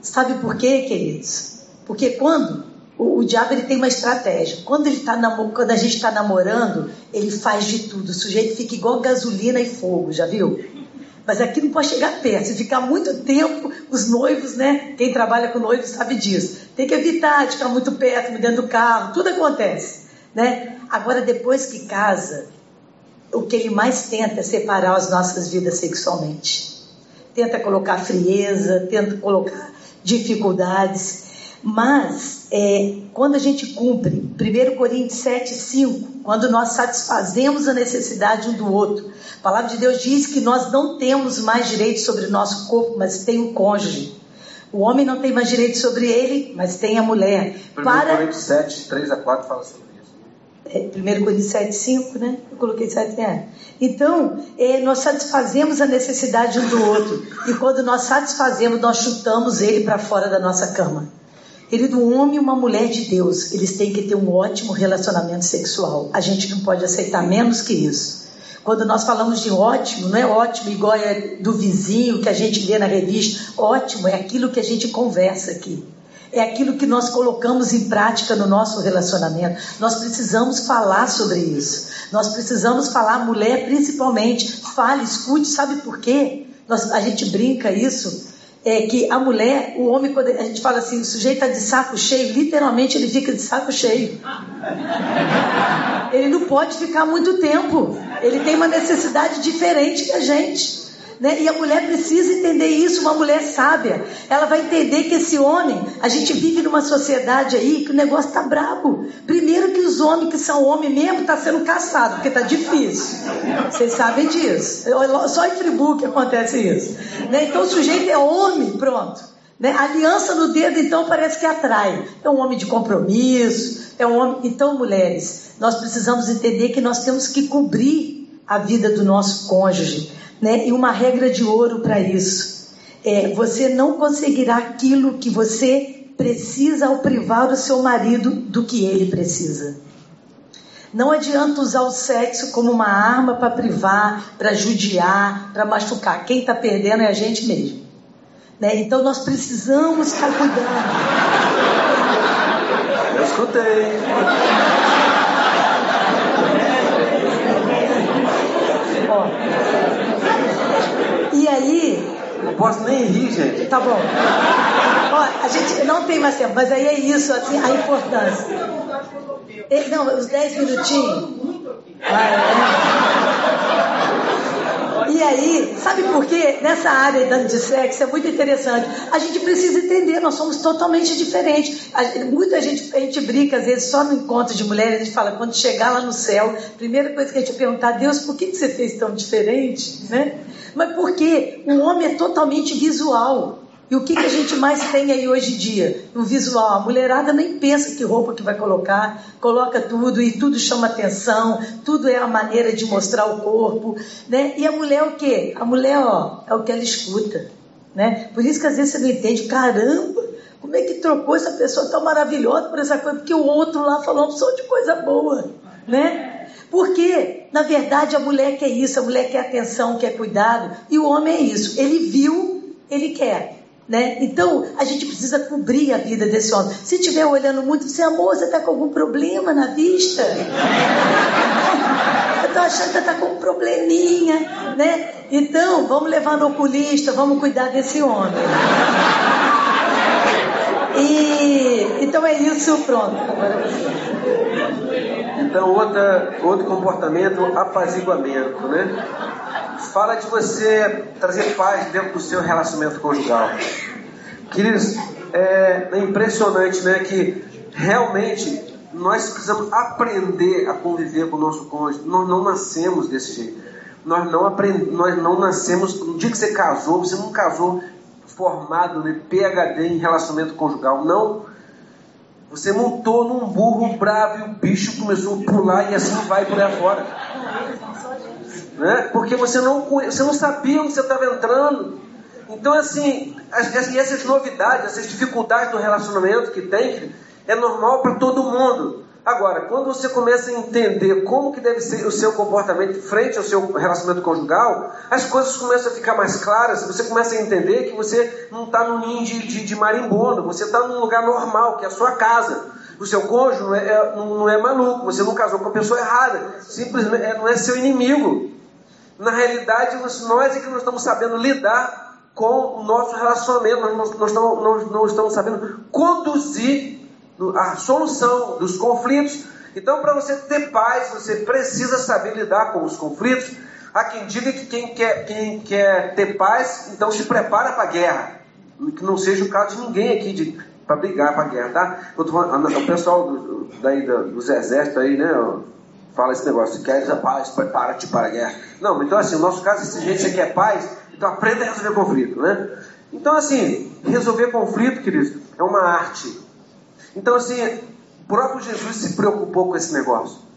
Sabe por quê, queridos? Porque quando o, o diabo ele tem uma estratégia. Quando, ele tá quando a gente está namorando, ele faz de tudo. O sujeito fica igual gasolina e fogo, já viu? Mas aqui não pode chegar perto. Se ficar muito tempo, os noivos, né? Quem trabalha com noivos sabe disso. Tem que evitar de ficar muito perto, dentro do carro, tudo acontece, né? Agora, depois que casa, o que ele mais tenta é separar as nossas vidas sexualmente. Tenta colocar frieza, tenta colocar dificuldades. Mas, é, quando a gente cumpre 1 Coríntios 7, 5, quando nós satisfazemos a necessidade um do outro, a palavra de Deus diz que nós não temos mais direito sobre o nosso corpo, mas tem o cônjuge. O homem não tem mais direito sobre ele, mas tem a mulher. 1 Para... Coríntios 7, 3 a 4 fala sobre isso. É, 1 Coríntios 7, 5, né? Eu coloquei 7, é. Então, é, nós satisfazemos a necessidade um do outro. E quando nós satisfazemos, nós chutamos ele para fora da nossa cama. Querido, um homem e uma mulher de Deus, eles têm que ter um ótimo relacionamento sexual. A gente não pode aceitar menos que isso. Quando nós falamos de ótimo, não é ótimo igual é do vizinho que a gente lê na revista. Ótimo é aquilo que a gente conversa aqui. É aquilo que nós colocamos em prática no nosso relacionamento. Nós precisamos falar sobre isso. Nós precisamos falar, mulher principalmente. Fale, escute, sabe por quê? Nós, a gente brinca isso é que a mulher, o homem, quando a gente fala assim, o sujeito está de saco cheio, literalmente ele fica de saco cheio. Ele não pode ficar muito tempo. Ele tem uma necessidade diferente que a gente. Né? E a mulher precisa entender isso, uma mulher sábia. Ela vai entender que esse homem, a gente vive numa sociedade aí que o negócio está brabo. Primeiro que os homens que são homens mesmo estão tá sendo caçados, porque está difícil. Vocês sabem disso. Só em Friburgo que acontece isso. Né? Então o sujeito é homem, pronto. Né? Aliança no dedo, então, parece que atrai. É um homem de compromisso, é um homem. Então, mulheres, nós precisamos entender que nós temos que cobrir a vida do nosso cônjuge né? E uma regra de ouro para isso é você não conseguirá aquilo que você precisa ao privar o seu marido do que ele precisa. Não adianta usar o sexo como uma arma para privar, para judiar, para machucar. Quem está perdendo é a gente mesmo. Né? Então nós precisamos estar cuidando. Eu escutei. E aí. Não posso nem rir, gente. Tá bom. Ó, a gente não tem mais tempo, mas aí é isso, assim, a importância. Não, os 10 minutinhos. Vai, E aí, sabe por quê? Nessa área de sexo é muito interessante. A gente precisa entender, nós somos totalmente diferentes. muita gente, a gente brinca, às vezes, só no encontro de mulheres, a gente fala, quando chegar lá no céu, primeira coisa que a gente perguntar, Deus, por que, você fez tão diferente? Né? Mas por quê? O homem é totalmente visual. E o que, que a gente mais tem aí hoje em dia? O visual. A mulherada nem pensa que roupa que vai colocar, coloca tudo e tudo chama atenção, tudo é a maneira de mostrar o corpo. Né? E a mulher é o quê? A mulher ó, é o que ela escuta. Né? Por isso que às vezes você não entende, caramba, como é que trocou essa pessoa tão maravilhosa por essa coisa? Porque o outro lá falou uma opção de coisa boa. Né? Porque, na verdade, a mulher quer isso, a mulher quer atenção, quer cuidado, e o homem é isso. Ele viu, ele quer. Né? Então, a gente precisa cobrir a vida desse homem. Se estiver olhando muito, você, amor, você está com algum problema na vista? Eu estou achando que está com um probleminha, né? Então, vamos levar no oculista, vamos cuidar desse homem. E, então é isso, pronto. Então, outra, outro comportamento, apaziguamento, né? Fala de você trazer paz dentro do seu relacionamento conjugal. Queridos, é, é impressionante né, que realmente nós precisamos aprender a conviver com o nosso cônjuge. Nós não nascemos desse jeito. Nós não, aprend... nós não nascemos. No dia que você casou, você não casou formado, né, PHD em relacionamento conjugal. Não. Você montou num burro bravo e o bicho começou a pular e assim vai por aí fora né? porque você não, você não sabia onde você estava entrando. Então, assim, as, essas novidades, essas dificuldades do relacionamento que tem, é normal para todo mundo. Agora, quando você começa a entender como que deve ser o seu comportamento frente ao seu relacionamento conjugal, as coisas começam a ficar mais claras, você começa a entender que você não está no ninho de, de, de marimbondo, você está num lugar normal, que é a sua casa. O seu cônjuge não é, é, não é maluco, você não casou com a pessoa errada, simplesmente é, não é seu inimigo. Na realidade, nós é que não estamos sabendo lidar com o nosso relacionamento, nós não estamos, nós não estamos sabendo conduzir a solução dos conflitos. Então, para você ter paz, você precisa saber lidar com os conflitos. Há quem diga que quem quer, quem quer ter paz, então se prepara para a guerra. Que não seja o caso de ninguém aqui para brigar para a guerra, tá? O pessoal do, daí, dos exércitos aí, né? Fala esse negócio, queres a paz, prepara-te para a guerra. Não, então assim, no nosso caso, se gente você quer paz, então aprenda a resolver conflito, né? Então assim, resolver conflito, queridos, é uma arte. Então assim, o próprio Jesus se preocupou com esse negócio.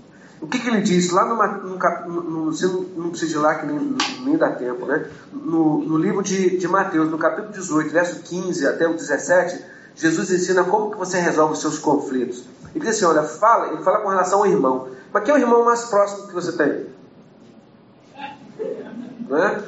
O que, que ele disse? Lá numa, no, você não precisa ir lá que nem, nem dá tempo, né? No, no livro de, de Mateus, no capítulo 18, verso 15 até o 17, Jesus ensina como que você resolve os seus conflitos. Ele diz assim, olha, fala, ele fala com relação ao irmão. Mas quem é o irmão mais próximo que você tem? Não é?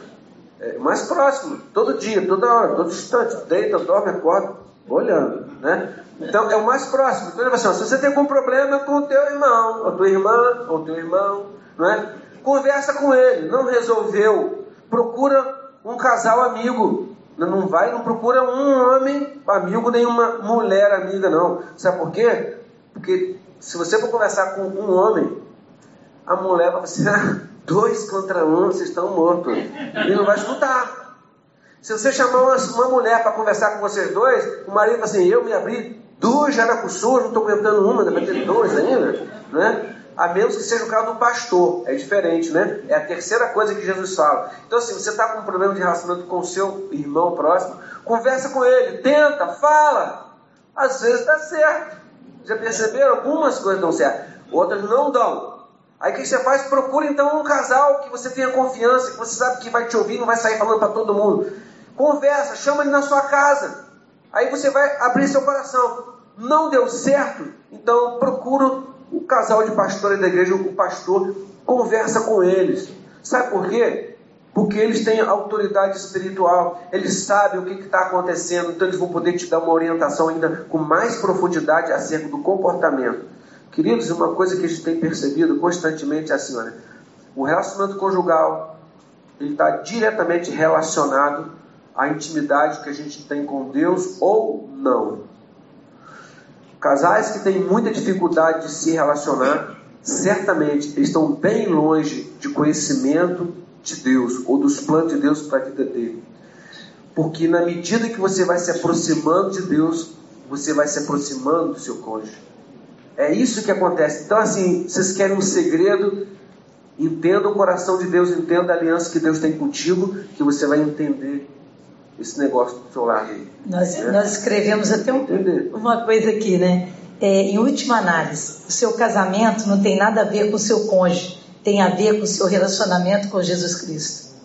mais próximo, todo dia, toda hora, todo instante, deita, dorme, acorda, olhando, né? Então é o mais próximo. Então, assim, se você tem algum problema com o teu irmão, ou tua irmã, ou teu irmão, não é? Conversa com ele, não resolveu, procura um casal amigo. Não vai, não procura um homem amigo, nem uma mulher amiga, não. Sabe por quê? Porque se você for conversar com um homem, a mulher vai assim, ah, dois contra um, vocês estão mortos. Ele não vai escutar. Se você chamar uma, uma mulher para conversar com vocês dois, o marido fala assim, eu me abri, duas jaracuçus, não estou aguentando uma, deve ter dois ainda, né? A menos que seja o caso do pastor, é diferente, né? É a terceira coisa que Jesus fala. Então, assim, você está com um problema de relacionamento com o seu irmão próximo, conversa com ele, tenta, fala. Às vezes dá certo. Já perceberam? Algumas coisas dão certo, outras não dão. Aí o que você faz? Procura então um casal que você tenha confiança, que você sabe que vai te ouvir, não vai sair falando para todo mundo. Conversa, chama ele na sua casa. Aí você vai abrir seu coração. Não deu certo? Então procura o casal de pastores da igreja, o pastor, conversa com eles. Sabe por quê? Porque eles têm autoridade espiritual, eles sabem o que está acontecendo, então eles vão poder te dar uma orientação ainda com mais profundidade acerca do comportamento. Queridos, uma coisa que a gente tem percebido constantemente é assim, olha, o relacionamento conjugal está diretamente relacionado à intimidade que a gente tem com Deus ou não. Casais que têm muita dificuldade de se relacionar, certamente estão bem longe de conhecimento de Deus ou dos planos de Deus para a vida dele. Porque na medida que você vai se aproximando de Deus, você vai se aproximando do seu cônjuge. É isso que acontece. Então, assim, vocês querem um segredo? Entenda o coração de Deus, entenda a aliança que Deus tem contigo, que você vai entender esse negócio do seu lado. Nós, né? nós escrevemos até um, uma coisa aqui, né? É, em última análise, o seu casamento não tem nada a ver com o seu cônjuge, tem a ver com o seu relacionamento com Jesus Cristo.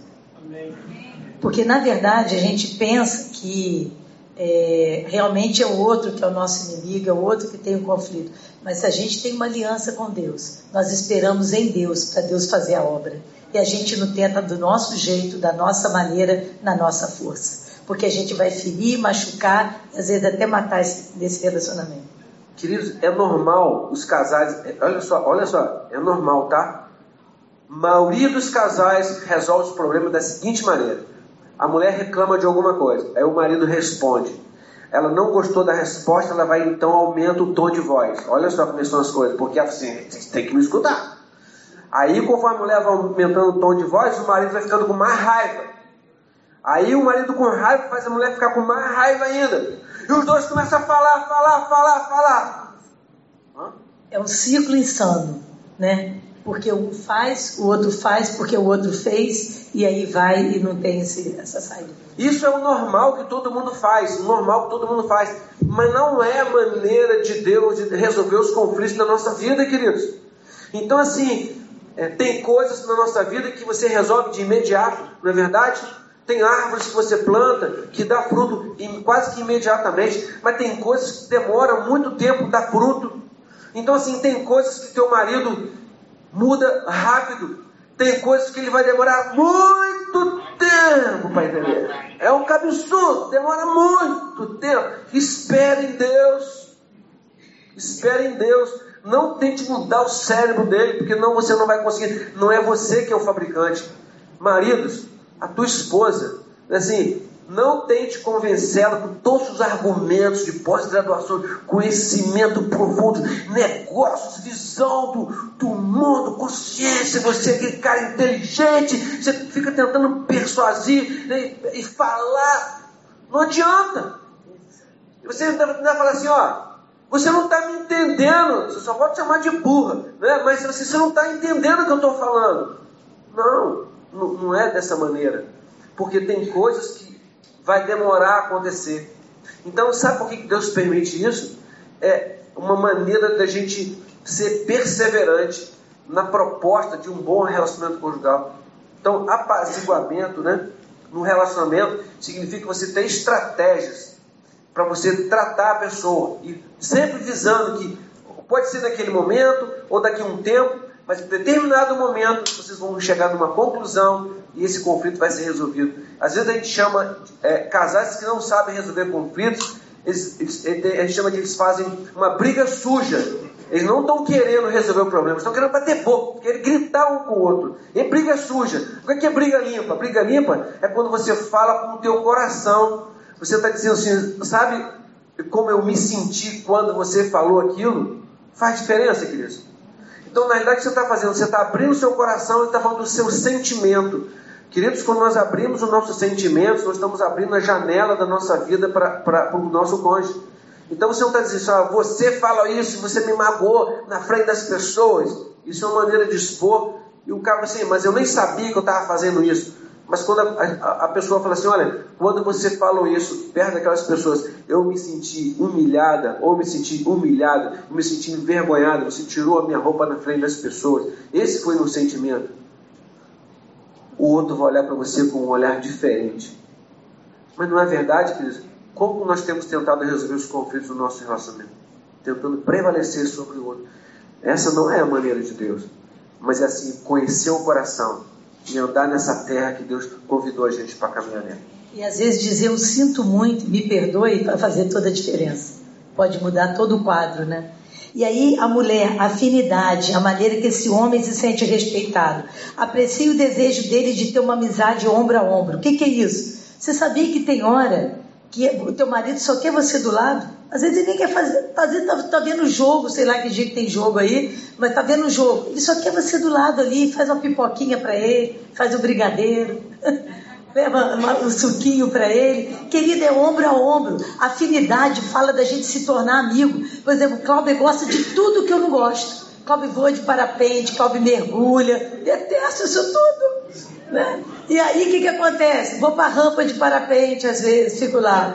Porque, na verdade, a gente pensa que é, realmente é o outro que é o nosso inimigo, é o outro que tem o conflito. Mas se a gente tem uma aliança com Deus, nós esperamos em Deus para Deus fazer a obra. E a gente não tenta do nosso jeito, da nossa maneira, na nossa força. porque a gente vai ferir, machucar, às vezes até matar esse, desse relacionamento. Queridos, é normal os casais, olha só, olha só, é normal, tá? Maioria dos casais resolve os problemas da seguinte maneira: a mulher reclama de alguma coisa, aí o marido responde. Ela não gostou da resposta, ela vai então aumenta o tom de voz. Olha só como são as coisas, porque assim, tem que me escutar. Aí, conforme a mulher vai aumentando o tom de voz, o marido vai ficando com mais raiva. Aí o marido com raiva faz a mulher ficar com mais raiva ainda. E os dois começam a falar, falar, falar, falar. É um ciclo insano, né? Porque um faz, o outro faz porque o outro fez, e aí vai e não tem esse, essa saída. Isso é o normal que todo mundo faz, o normal que todo mundo faz. Mas não é a maneira de Deus de resolver os conflitos da nossa vida, queridos. Então, assim, é, tem coisas na nossa vida que você resolve de imediato, não é verdade? Tem árvores que você planta que dá fruto quase que imediatamente, mas tem coisas que demoram muito tempo dar fruto. Então, assim, tem coisas que teu marido muda rápido, tem coisas que ele vai demorar muito tempo para entender. É um absurdo, demora muito tempo. Espere em Deus. Espere em Deus. Não tente mudar o cérebro dele, porque não você não vai conseguir. Não é você que é o fabricante. Maridos, a tua esposa, assim, não tente convencê-la com todos os argumentos de pós-graduação, conhecimento profundo, negócios, visão do, do mundo, consciência, você é aquele cara inteligente, você fica tentando persuadir né, e falar. Não adianta. Você ainda vai falar assim, ó, você não está me entendendo, você só pode chamar de burra, né? mas assim, você não está entendendo o que eu estou falando. Não, não, não é dessa maneira. Porque tem coisas que vai demorar a acontecer. Então, sabe por que Deus permite isso? É uma maneira da gente ser perseverante na proposta de um bom relacionamento conjugal. Então, apaziguamento, né, no relacionamento significa você ter estratégias para você tratar a pessoa e sempre visando que pode ser naquele momento ou daqui a um tempo, mas em determinado momento vocês vão chegar numa conclusão e esse conflito vai ser resolvido. Às vezes a gente chama é, casais que não sabem resolver conflitos, eles, eles, a gente chama de eles fazem uma briga suja. Eles não estão querendo resolver o problema, estão querendo bater boca, querem gritar um com o outro. E briga suja. O que é briga limpa? Briga limpa é quando você fala com o teu coração. Você está dizendo assim, sabe como eu me senti quando você falou aquilo? Faz diferença, querido. Então, na realidade, o que você está fazendo? Você está abrindo o seu coração e está falando do seu sentimento. Queridos, quando nós abrimos os nossos sentimentos, nós estamos abrindo a janela da nossa vida para o nosso cônjuge. Então você não está dizendo assim, ah, você fala isso, você me magoou na frente das pessoas. Isso é uma maneira de expor. E o cara assim, mas eu nem sabia que eu estava fazendo isso. Mas quando a, a, a, pessoa fala assim, olha, quando você falou isso perto daquelas pessoas, eu me senti humilhada, ou me senti humilhado, me senti envergonhado, você tirou a minha roupa na frente das pessoas. Esse foi meu sentimento o outro vai olhar para você com um olhar diferente. Mas não é verdade, queridos? Como nós temos tentado resolver os conflitos do nosso relacionamento? Tentando prevalecer sobre o outro. Essa não é a maneira de Deus. Mas é assim, conhecer o coração e andar nessa terra que Deus convidou a gente para caminhar nela. E às vezes dizer eu sinto muito, me perdoe, para fazer toda a diferença. Pode mudar todo o quadro, né? E aí a mulher, a afinidade, a maneira que esse homem se sente respeitado. Aprecie o desejo dele de ter uma amizade ombro a ombro. O que, que é isso? Você sabia que tem hora que o teu marido só quer você do lado? Às vezes ele nem quer fazer, vezes tá, tá vendo jogo, sei lá que dia que tem jogo aí, mas tá vendo jogo. Ele só quer você do lado ali, faz uma pipoquinha para ele, faz o brigadeiro. leva um suquinho para ele. Querida, é ombro a ombro. Afinidade fala da gente se tornar amigo. Por exemplo, Cláudio gosta de tudo que eu não gosto. Cláudio voa de parapente, Cláudio mergulha. Detesto isso tudo. Né? E aí o que, que acontece? Vou para rampa de parapente às vezes, fico lá.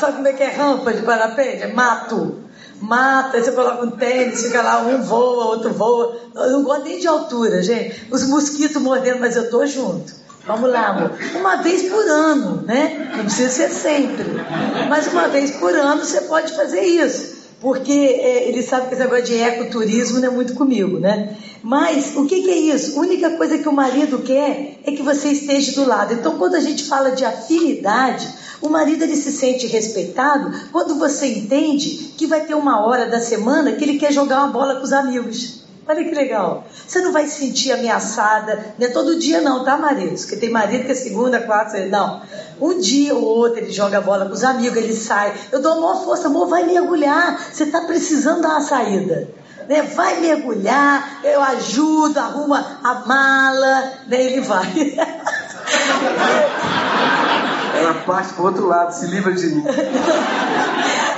Sabe como é que é rampa de parapente? É mato. Mata, você coloca um tênis, fica lá, um voa, outro voa. Eu não gosto nem de altura, gente. Os mosquitos mordendo, mas eu tô junto. Vamos lá, amor. Uma vez por ano, né? Não precisa ser sempre. Mas uma vez por ano você pode fazer isso. Porque é, ele sabe que esse negócio de ecoturismo não é muito comigo, né? Mas o que, que é isso? A única coisa que o marido quer é que você esteja do lado. Então, quando a gente fala de afinidade, O marido ele se sente respeitado quando você entende que vai ter uma hora da semana que ele quer jogar uma bola com os amigos. Olha que legal. Você não vai se sentir ameaçada, não é todo dia não, tá, marido? Porque tem marido que é segunda, quarta, não. Um dia ou outro ele joga bola com os amigos, ele sai. Eu dou a maior força, amor, vai mergulhar. Você está precisando dar uma saída. Né? Vai mergulhar, eu ajudo, arruma a mala, né? ele vai. Ela parte para o outro lado, se livra de mim.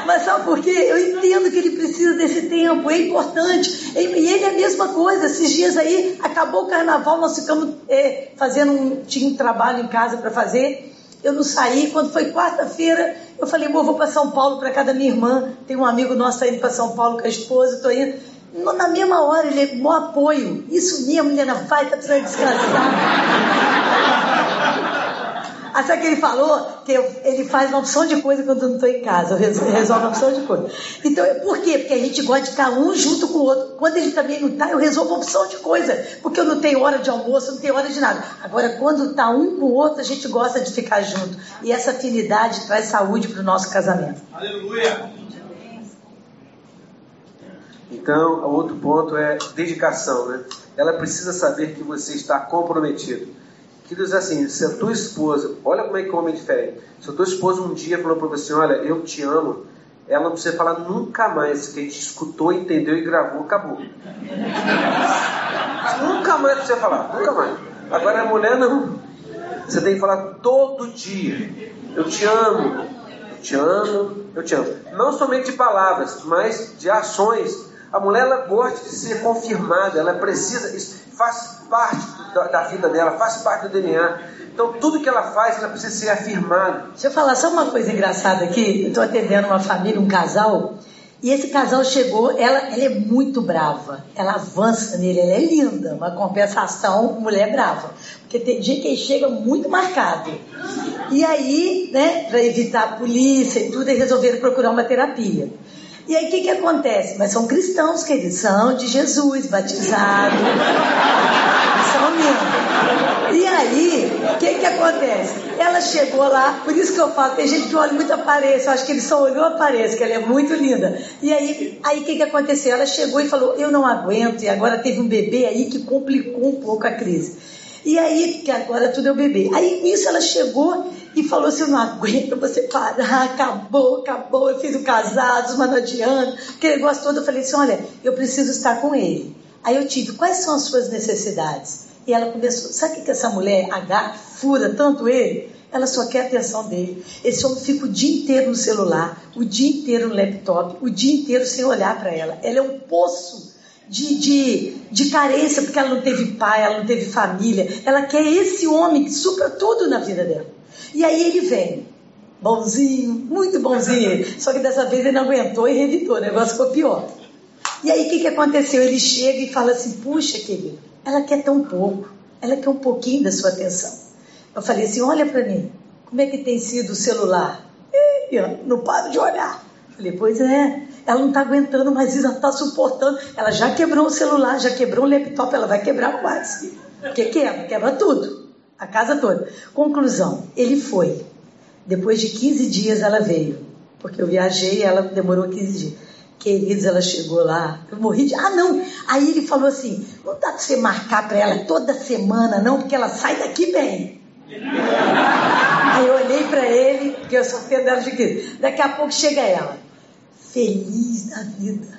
Mas sabe por quê? Eu entendo que ele precisa desse tempo, é importante. E ele é a mesma coisa. Esses dias aí, acabou o carnaval, nós ficamos é, fazendo um. Tinha um trabalho em casa para fazer. Eu não saí. Quando foi quarta-feira, eu falei, vou para São Paulo para casa da minha irmã. Tem um amigo nosso indo para São Paulo com a esposa, estou indo. Na mesma hora, ele é bom apoio. Isso mesmo, Helena, vai, tá precisando descansar. Sabe que ele falou? Que eu, ele faz uma opção de coisa quando eu não estou em casa. Eu resolvo uma opção de coisa. Então, por quê? Porque a gente gosta de ficar um junto com o outro. Quando ele também não está, eu resolvo uma opção de coisa. Porque eu não tenho hora de almoço, não tenho hora de nada. Agora, quando está um com o outro, a gente gosta de ficar junto. E essa afinidade traz saúde para o nosso casamento. Aleluia! Então, o outro ponto é dedicação, né? Ela precisa saber que você está comprometido. Queridos, assim, se a tua esposa, olha como é que o homem é diferente. Se a tua esposa um dia falou para você, olha, eu te amo, ela não precisa falar nunca mais, que a gente escutou, entendeu e gravou, acabou. nunca mais precisa falar, nunca mais. Agora a mulher não. Você tem que falar todo dia. Eu te amo, eu te amo, eu te amo. Não somente de palavras, mas de ações. A mulher ela gosta de ser confirmada, ela precisa, isso faz parte da, da, vida dela, faz parte do DNA. Então, tudo que ela faz, ela precisa ser afirmada. Deixa eu falar só uma coisa engraçada aqui. Eu estou atendendo uma família, um casal, e esse casal chegou, ela, ela é muito brava. Ela avança nele, ela é linda. Uma compensação, mulher brava. Porque tem dia que ele chega muito marcado. E aí, né, para evitar a polícia e tudo, eles resolveram procurar uma terapia. E aí o que, que acontece? Mas são cristãos, queridos, são de Jesus, batizados. são mesmo. E aí, o que, que acontece? Ela chegou lá, por isso que eu falo, tem gente que olha muito a aparência, eu acho que ele só olhou a aparência, que ela é muito linda. E aí, aí o que, que aconteceu? Ela chegou e falou, eu não aguento, e agora teve um bebê aí que complicou um pouco a crise. E aí, que agora tudo é o bebê. Aí nisso ela chegou e falou assim: Eu não aguento você parar, acabou, acabou. Eu fiz o casado, mas não adianta. Aquele negócio todo. Eu falei assim: Olha, eu preciso estar com ele. Aí eu tive: Quais são as suas necessidades? E ela começou: Sabe o que essa mulher fura tanto ele? Ela só quer a atenção dele. Esse homem fica o dia inteiro no celular, o dia inteiro no laptop, o dia inteiro sem olhar para ela. Ela é um poço de, de, de carência, porque ela não teve pai, ela não teve família. Ela quer esse homem que supra tudo na vida dela. E aí ele vem, bonzinho, muito bonzinho. Só que dessa vez ele não aguentou e revitou, o negócio ficou pior. E aí o que, que aconteceu? Ele chega e fala assim: Puxa, querido, ela quer tão pouco, ela quer um pouquinho da sua atenção. Eu falei assim: Olha para mim, como é que tem sido o celular? E, não paro de olhar. Falei: Pois é, ela não está aguentando mais isso, ela está suportando. Ela já quebrou o celular, já quebrou o laptop, ela vai quebrar mais. Porque quebra, quebra tudo. A casa toda. Conclusão, ele foi. Depois de 15 dias ela veio. Porque eu viajei e ela demorou 15 dias. Queridos, ela chegou lá. Eu morri de. Ah, não! Aí ele falou assim: não dá pra você marcar pra ela toda semana, não, porque ela sai daqui bem. Aí eu olhei para ele, porque eu sou dela de Cristo. Daqui a pouco chega ela, feliz da vida.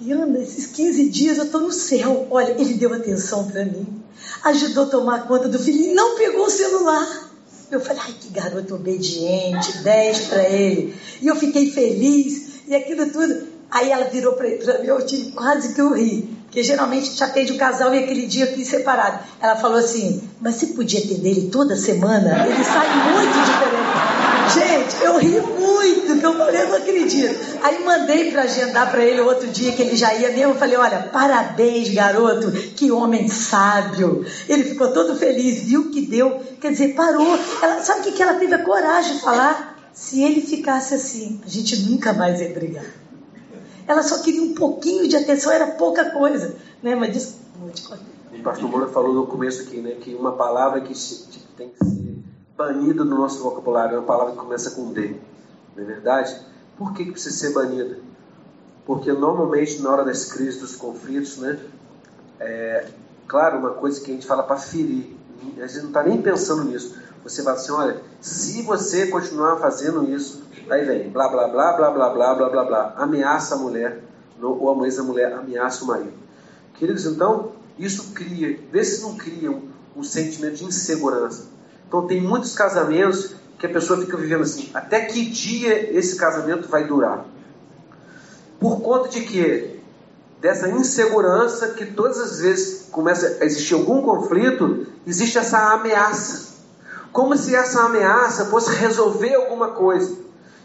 E Ana, esses 15 dias eu estou no céu. Olha, ele deu atenção para mim ajudou a tomar conta do filho não pegou o celular. Eu falei, ai, que garoto obediente, 10 para ele. E eu fiquei feliz, e aquilo tudo. Aí ela virou para mim, eu tive quase que eu ri. Porque geralmente gente atende o casal e aquele dia fiz separado. Ela falou assim, mas você podia atender ele toda semana? Ele sai muito diferente. Gente, eu ri muito, que eu falei, eu não acredito. Aí mandei para agendar para ele outro dia que ele já ia mesmo. Eu falei, olha, parabéns, garoto, que homem sábio. Ele ficou todo feliz, viu que deu. Quer dizer, parou. Ela, sabe o que, que ela teve a coragem de falar? Se ele ficasse assim, a gente nunca mais ia brigar. Ela só queria um pouquinho de atenção, era pouca coisa. Né? Mas disse, O pastor Moura falou no começo aqui, né, que uma palavra que tipo, tem que ser banida do nosso vocabulário, é uma palavra que começa com D, não é verdade? Por que, que precisa ser banida? Porque normalmente na hora das crises, dos conflitos, né? É, claro, uma coisa que a gente fala para ferir, a gente não está nem pensando nisso. Você fala assim, olha, se você continuar fazendo isso, aí vem, blá blá blá blá blá blá blá blá blá, ameaça a mulher, ou a mãe da mulher ameaça o marido. Queridos, então, isso cria, vê se não cria um, um sentimento de insegurança. Então tem muitos casamentos que a pessoa fica vivendo assim, até que dia esse casamento vai durar? Por conta de que dessa insegurança que todas as vezes começa a existir algum conflito, existe essa ameaça. Como se essa ameaça fosse resolver alguma coisa.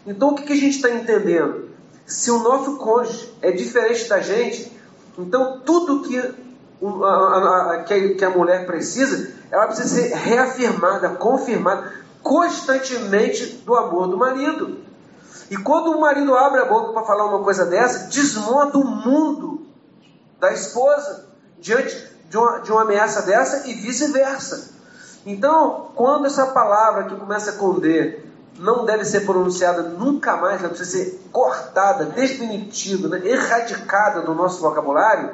Então o que, que a gente está entendendo? Se o nosso cônjuge é diferente da gente, então tudo que a, a, que a mulher precisa, ela precisa ser reafirmada, confirmada constantemente do amor do marido. E quando o marido abre a boca para falar uma coisa dessa, desmonta o mundo da esposa diante de uma, de uma ameaça dessa e vice-versa. Então, quando essa palavra que começa com D não deve ser pronunciada nunca mais, ela precisa ser cortada, definitiva, né, erradicada do nosso vocabulário,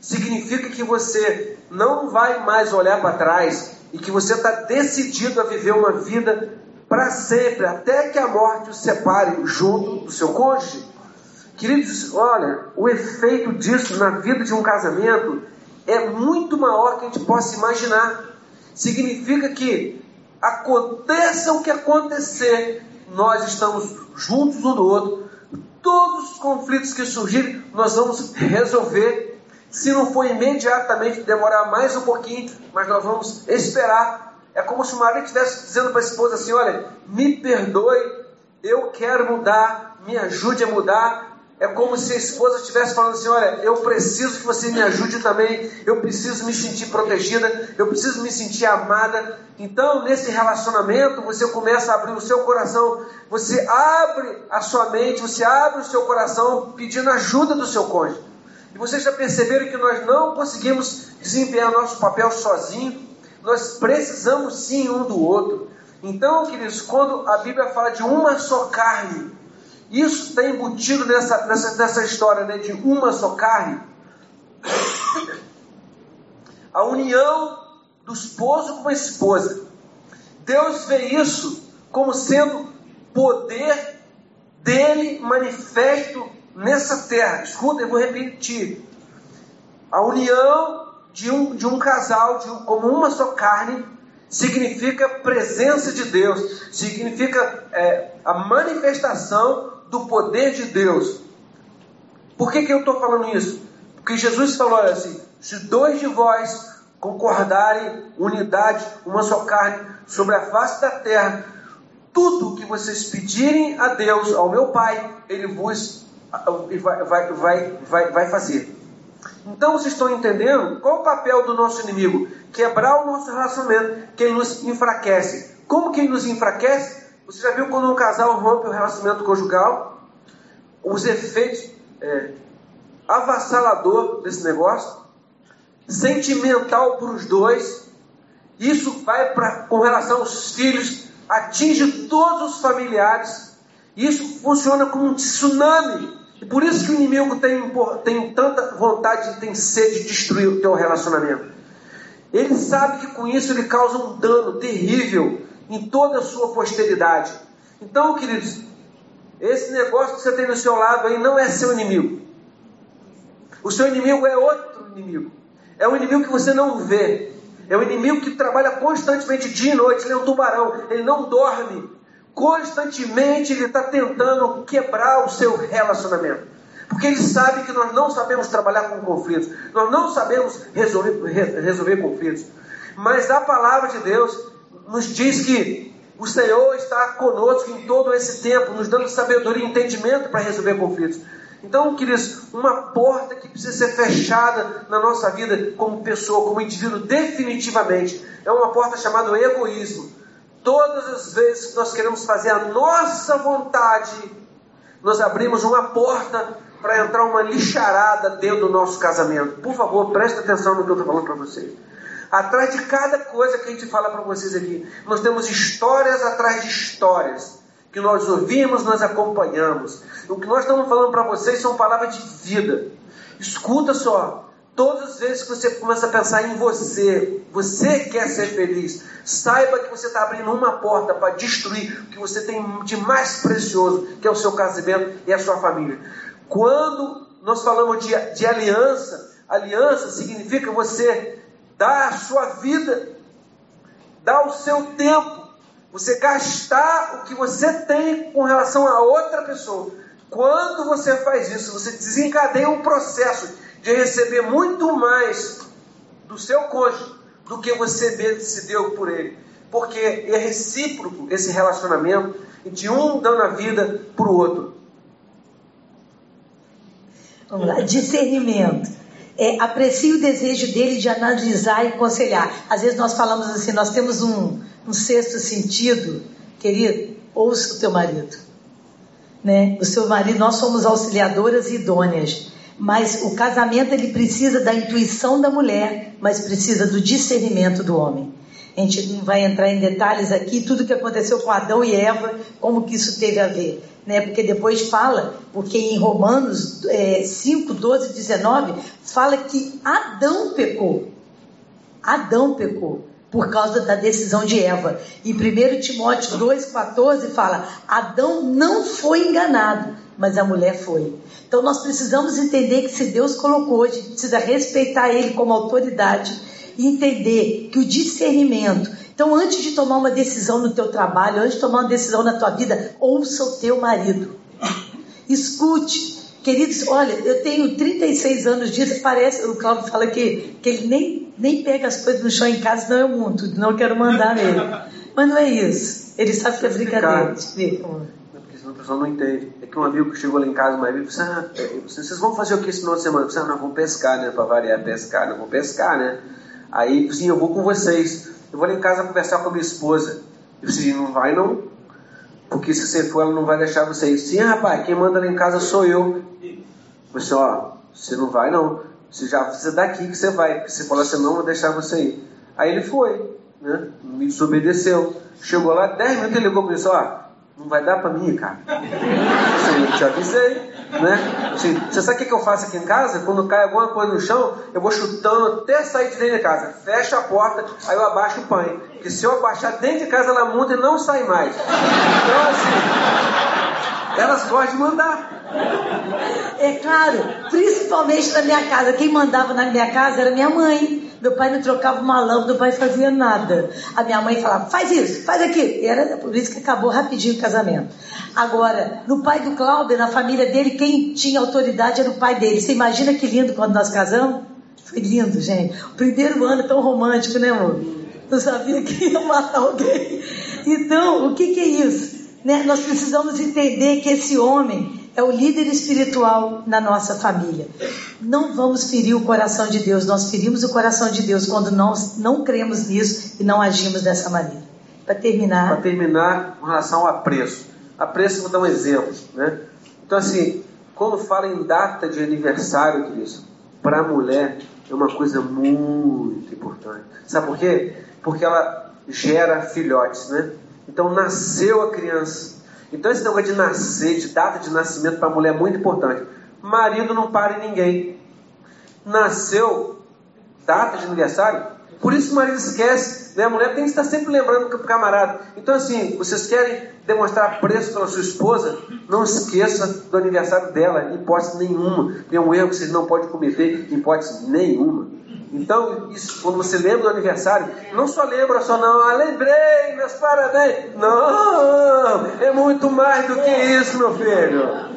significa que você não vai mais olhar para trás e que você está decidido a viver uma vida para sempre, até que a morte o separe junto do seu cônjuge. Queridos, olha, o efeito disso na vida de um casamento é muito maior que a gente possa imaginar. Significa que aconteça o que acontecer, nós estamos juntos um do outro. Todos os conflitos que surgirem, nós vamos resolver se não for imediatamente, demorar mais um pouquinho, mas nós vamos esperar. É como se o marido estivesse dizendo para a esposa assim: Olha, me perdoe, eu quero mudar, me ajude a mudar. É como se a esposa estivesse falando assim: Olha, eu preciso que você me ajude também, eu preciso me sentir protegida, eu preciso me sentir amada. Então, nesse relacionamento, você começa a abrir o seu coração, você abre a sua mente, você abre o seu coração pedindo ajuda do seu cônjuge. E vocês já perceberam que nós não conseguimos desempenhar nosso papel sozinho. Nós precisamos sim um do outro. Então, queridos, quando a Bíblia fala de uma só carne, isso está embutido nessa, nessa, nessa história né, de uma só carne. A união do esposo com a esposa. Deus vê isso como sendo poder dele manifesto nessa terra. Escuta, eu vou repetir. A união de um, de um casal de um, como uma só carne significa presença de Deus, significa é, a manifestação do poder de Deus. Por que, que eu estou falando isso? Porque Jesus falou assim: se dois de vós concordarem, unidade, uma só carne, sobre a face da terra, tudo que vocês pedirem a Deus, ao meu Pai, Ele vos vai, vai, vai, vai, vai fazer. Então vocês estão entendendo qual o papel do nosso inimigo? Quebrar o nosso relacionamento, que ele nos enfraquece. Como que ele nos enfraquece? Você já viu quando um casal rompe o relacionamento conjugal? Os efeitos é, avassalador desse negócio, sentimental para os dois. Isso vai para com relação aos filhos, atinge todos os familiares. Isso funciona como um tsunami e por isso que o inimigo tem, tem tanta vontade e tem sede de destruir o teu relacionamento. Ele sabe que com isso ele causa um dano terrível em toda a sua posteridade. Então, queridos, esse negócio que você tem no seu lado aí não é seu inimigo. O seu inimigo é outro inimigo. É um inimigo que você não vê. É um inimigo que trabalha constantemente dia e noite. Ele é um tubarão. Ele não dorme constantemente ele está tentando quebrar o seu relacionamento. Porque ele sabe que nós não sabemos trabalhar com conflitos, nós não sabemos resolver, resolver conflitos. Mas a palavra de Deus nos diz que o Senhor está conosco em todo esse tempo, nos dando sabedoria e entendimento para resolver conflitos. Então, queridos, uma porta que precisa ser fechada na nossa vida como pessoa, como indivíduo, definitivamente, é uma porta chamada egoísmo. Todas as vezes que nós queremos fazer a nossa vontade, nós abrimos uma porta para entrar uma lixarada dentro do nosso casamento. Por favor, preste atenção no que eu estou falando para vocês. Atrás de cada coisa que a gente fala para vocês aqui, nós temos histórias atrás de histórias que nós ouvimos, nós acompanhamos. O que nós estamos falando para vocês são palavras de vida. Escuta só. Todas as vezes que você começa a pensar em você, você quer ser feliz, saiba que você está abrindo uma porta para destruir o que você tem de mais precioso, que é o seu casamento e a sua família. Quando nós falamos de, de aliança, aliança significa você dar a sua vida, dar o seu tempo, você gastar o que você tem com relação a outra pessoa. Quando você faz isso, você desencadeia um processo de receber muito mais do seu cônjuge do que você se deu por ele. Porque é recíproco esse relacionamento de um dando a vida para o outro. Vamos lá, discernimento. É, aprecie o desejo dele de analisar e aconselhar. Às vezes nós falamos assim, nós temos um, um sexto sentido, querido, ouça o teu marido. Né? O seu marido, nós somos auxiliadoras idôneas, mas o casamento ele precisa da intuição da mulher, mas precisa do discernimento do homem. A gente não vai entrar em detalhes aqui, tudo que aconteceu com Adão e Eva, como que isso teve a ver. Né? Porque depois fala, porque em Romanos é, 5, 12, 19, fala que Adão pecou. Adão pecou por causa da decisão de Eva. E 1 Timóteo 2,14 fala: Adão não foi enganado, mas a mulher foi. Então nós precisamos entender que se Deus colocou, a gente precisa respeitar Ele como autoridade entender que o discernimento. Então, antes de tomar uma decisão no teu trabalho, antes de tomar uma decisão na tua vida, ouça o teu marido. Escute. Queridos, olha, eu tenho 36 anos disso, parece, o Cláudio fala que, que ele nem, nem pega as coisas no chão em casa, senão eu monto, não quero mandar nele. Mas não é isso. Ele sabe que é brincadeira. Porque senão a pessoa não entende. É que um amigo que chegou lá em casa, uma amigo, disse, ah, vocês vão fazer o que esse final de semana? Eu disse, ah, nós vamos pescar, né? Para variar, pescar, nós vamos pescar, né? Aí, sim, eu vou com vocês. Eu vou lá em casa conversar com a minha esposa. Eu disse, não vai não? Porque se você for, ela não vai deixar você ir. Sim, rapaz, quem manda lá em casa sou eu. Você, ó, você não vai não. Você já precisa daqui que você vai. Porque você falou assim, não vou deixar você ir. Aí ele foi, né? Me desobedeceu. Chegou lá, 10 minutos ele ligou para mim, ó, não vai dar para mim, cara. Assim, eu te avisei. Né? Assim, você sabe o que eu faço aqui em casa? Quando cai alguma coisa no chão, eu vou chutando até sair de dentro de casa. Fecha a porta, aí eu abaixo o pães. Porque se eu abaixar dentro de casa, ela muda e não sai mais. Então, assim, elas gostam de mandar. É claro, principalmente na minha casa. Quem mandava na minha casa era minha mãe. Meu pai não trocava uma lâmpada, meu pai fazia nada. A minha mãe falava, faz isso, faz aquilo. E era por isso que acabou rapidinho o casamento. Agora, no pai do Cláudio, na família dele, quem tinha autoridade era o pai dele. Você imagina que lindo quando nós casamos? Foi lindo, gente. O primeiro ano tão romântico, né, amor? Eu sabia que ia matar alguém. Então, o que, que é isso? Né? Nós precisamos entender que esse homem é o líder espiritual na nossa família. Não vamos ferir o coração de Deus, nós ferimos o coração de Deus quando nós não cremos nisso e não agimos dessa maneira. Para terminar. Para terminar, com relação a preço. A preço, vou dar um exemplo. Né? Então, assim, quando fala em data de aniversário, querido, para a mulher é uma coisa muito importante. Sabe por quê? Porque ela gera filhotes, né? Então, nasceu a criança então esse negócio de nascer, de data de nascimento para a mulher é muito importante. Marido não para em ninguém. Nasceu, data de aniversário, por isso o marido esquece. Né? A mulher tem que estar sempre lembrando para o camarada. Então assim, vocês querem demonstrar preço pela sua esposa? Não esqueça do aniversário dela, em hipótese nenhuma. Tem um erro que vocês não podem cometer, em hipótese nenhuma. Então, isso, quando você lembra do aniversário, não só lembra só, não, ah, lembrei, meus parabéns. Não, é muito mais do que isso, meu filho.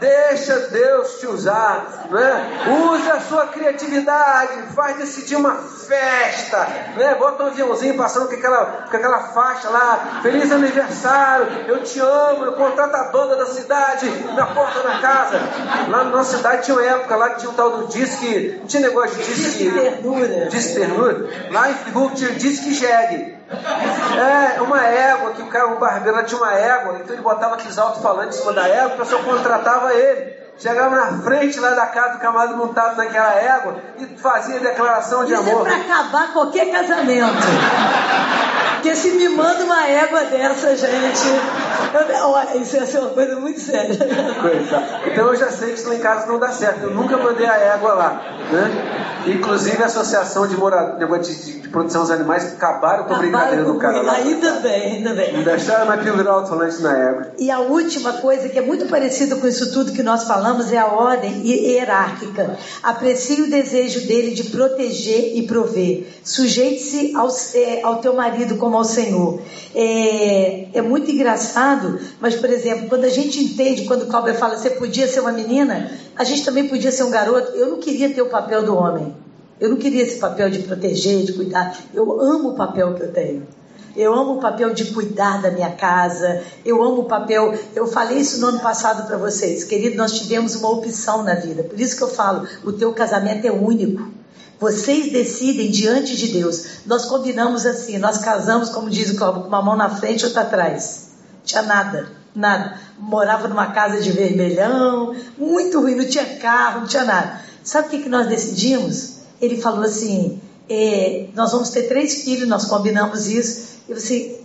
Deixa Deus te usar, né? Use a sua criatividade, faz decidir uma festa, né? Bota um aviãozinho passando com aquela, com aquela faixa lá, feliz aniversário, eu te amo, eu contrato a banda da cidade na porta da casa. Lá na nossa cidade tinha uma época lá que tinha um tal do disque, não tinha negócio de disque, disque ternura. Disque ternura. Lá em Friburgo tinha disque jegue. É, uma égua, que o cara, o barbeiro tinha uma égua, então ele botava aqueles alto-falantes em cima da égua, o pessoal contratava ele. Chegava na frente lá da casa do camarada montado naquela égua e fazia declaração de Isso amor. é para acabar qualquer casamento. Porque se me manda uma égua dessa, gente. Eu, olha, isso ia ser uma coisa muito séria. Coisa. Então eu já sei que isso lá em casa não dá certo. Eu nunca mandei a égua lá. Né? Inclusive a associação de, mora... de, de, proteção aos animais acabaram com a brincadeira do cara lá. Ainda bem, ainda bem. Não deixaram mais pendurar o na égua. E a última coisa que é muito parecida com isso tudo que nós falamos é a ordem hierárquica. Aprecie o desejo dele de proteger e prover. Sujeite-se ao, é, ao teu marido como ao Senhor. É, é muito engraçado, mas, por exemplo, quando a gente entende, quando o Cláudio fala, você podia ser uma menina, a gente também podia ser um garoto. Eu não queria ter o papel do homem. Eu não queria esse papel de proteger, de cuidar. Eu amo o papel que eu tenho. Eu amo o papel de cuidar da minha casa. Eu amo o papel. Eu falei isso no ano passado para vocês, querido. Nós tivemos uma opção na vida. Por isso que eu falo: o teu casamento é único. Vocês decidem diante de Deus. Nós combinamos assim. Nós casamos, como diz o Cláudio, com uma mão na frente e outra atrás. Tinha nada, nada. Morava numa casa de vermelhão, muito ruim. Não tinha carro, não tinha nada. Sabe o que, que nós decidimos? Ele falou assim: é, nós vamos ter três filhos, nós combinamos isso. Eu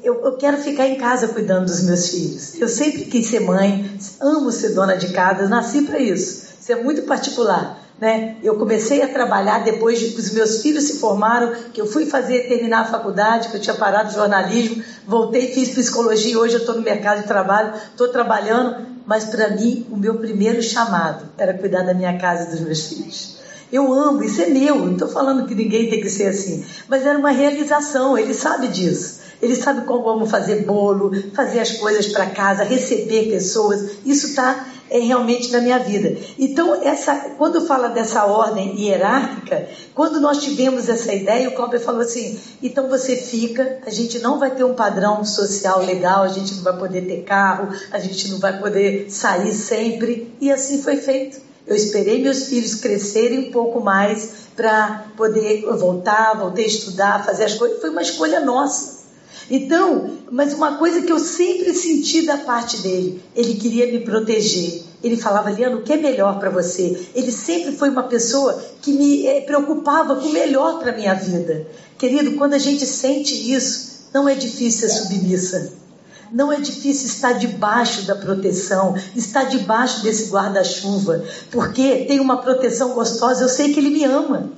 eu, eu, quero ficar em casa cuidando dos meus filhos. Eu sempre quis ser mãe, amo ser dona de casa, nasci para isso. Isso é muito particular. Né? Eu comecei a trabalhar depois de que os meus filhos se formaram, que eu fui fazer terminar a faculdade, que eu tinha parado jornalismo, voltei, fiz psicologia, hoje eu estou no mercado de trabalho, estou trabalhando, mas para mim o meu primeiro chamado era cuidar da minha casa e dos meus filhos. Eu amo, isso é meu, não estou falando que ninguém tem que ser assim, mas era uma realização, ele sabe disso. Ele sabe como amo fazer bolo, fazer as coisas para casa, receber pessoas. Isso está é, realmente na minha vida. Então, essa, quando fala dessa ordem hierárquica, quando nós tivemos essa ideia, o Cláudio falou assim: então você fica, a gente não vai ter um padrão social legal, a gente não vai poder ter carro, a gente não vai poder sair sempre. E assim foi feito. Eu esperei meus filhos crescerem um pouco mais para poder voltar, voltei a estudar, fazer as coisas. Foi uma escolha nossa. Então, mas uma coisa que eu sempre senti da parte dele, ele queria me proteger. Ele falava, Liano, o que é melhor para você? Ele sempre foi uma pessoa que me eh, preocupava com o melhor para minha vida. Querido, quando a gente sente isso, não é difícil ser submissa. Não é difícil estar debaixo da proteção, estar debaixo desse guarda-chuva, porque tem uma proteção gostosa, eu sei que ele me ama.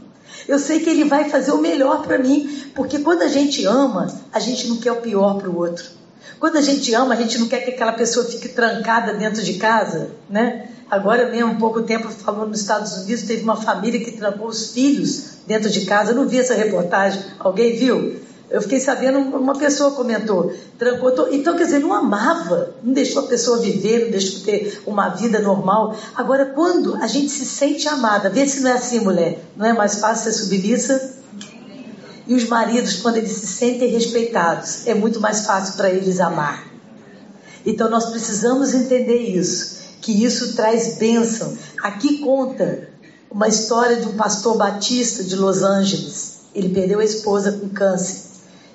Eu sei que Ele vai fazer o melhor para mim, porque quando a gente ama, a gente não quer o pior para o outro. Quando a gente ama, a gente não quer que aquela pessoa fique trancada dentro de casa, né? Agora mesmo, pouco tempo, falou nos Estados Unidos, teve uma família que trancou os filhos dentro de casa. Eu não vi essa reportagem. Alguém viu? Eu fiquei sabendo, uma pessoa comentou, trancou, então quer dizer, não amava, não deixou a pessoa viver, não deixou ter uma vida normal. Agora, quando a gente se sente amada, vê se não é assim, mulher, não é mais fácil ser submissa? E os maridos, quando eles se sentem respeitados, é muito mais fácil para eles amar. Então nós precisamos entender isso, que isso traz bênção. Aqui conta uma história de um pastor batista de Los Angeles. Ele perdeu a esposa com câncer.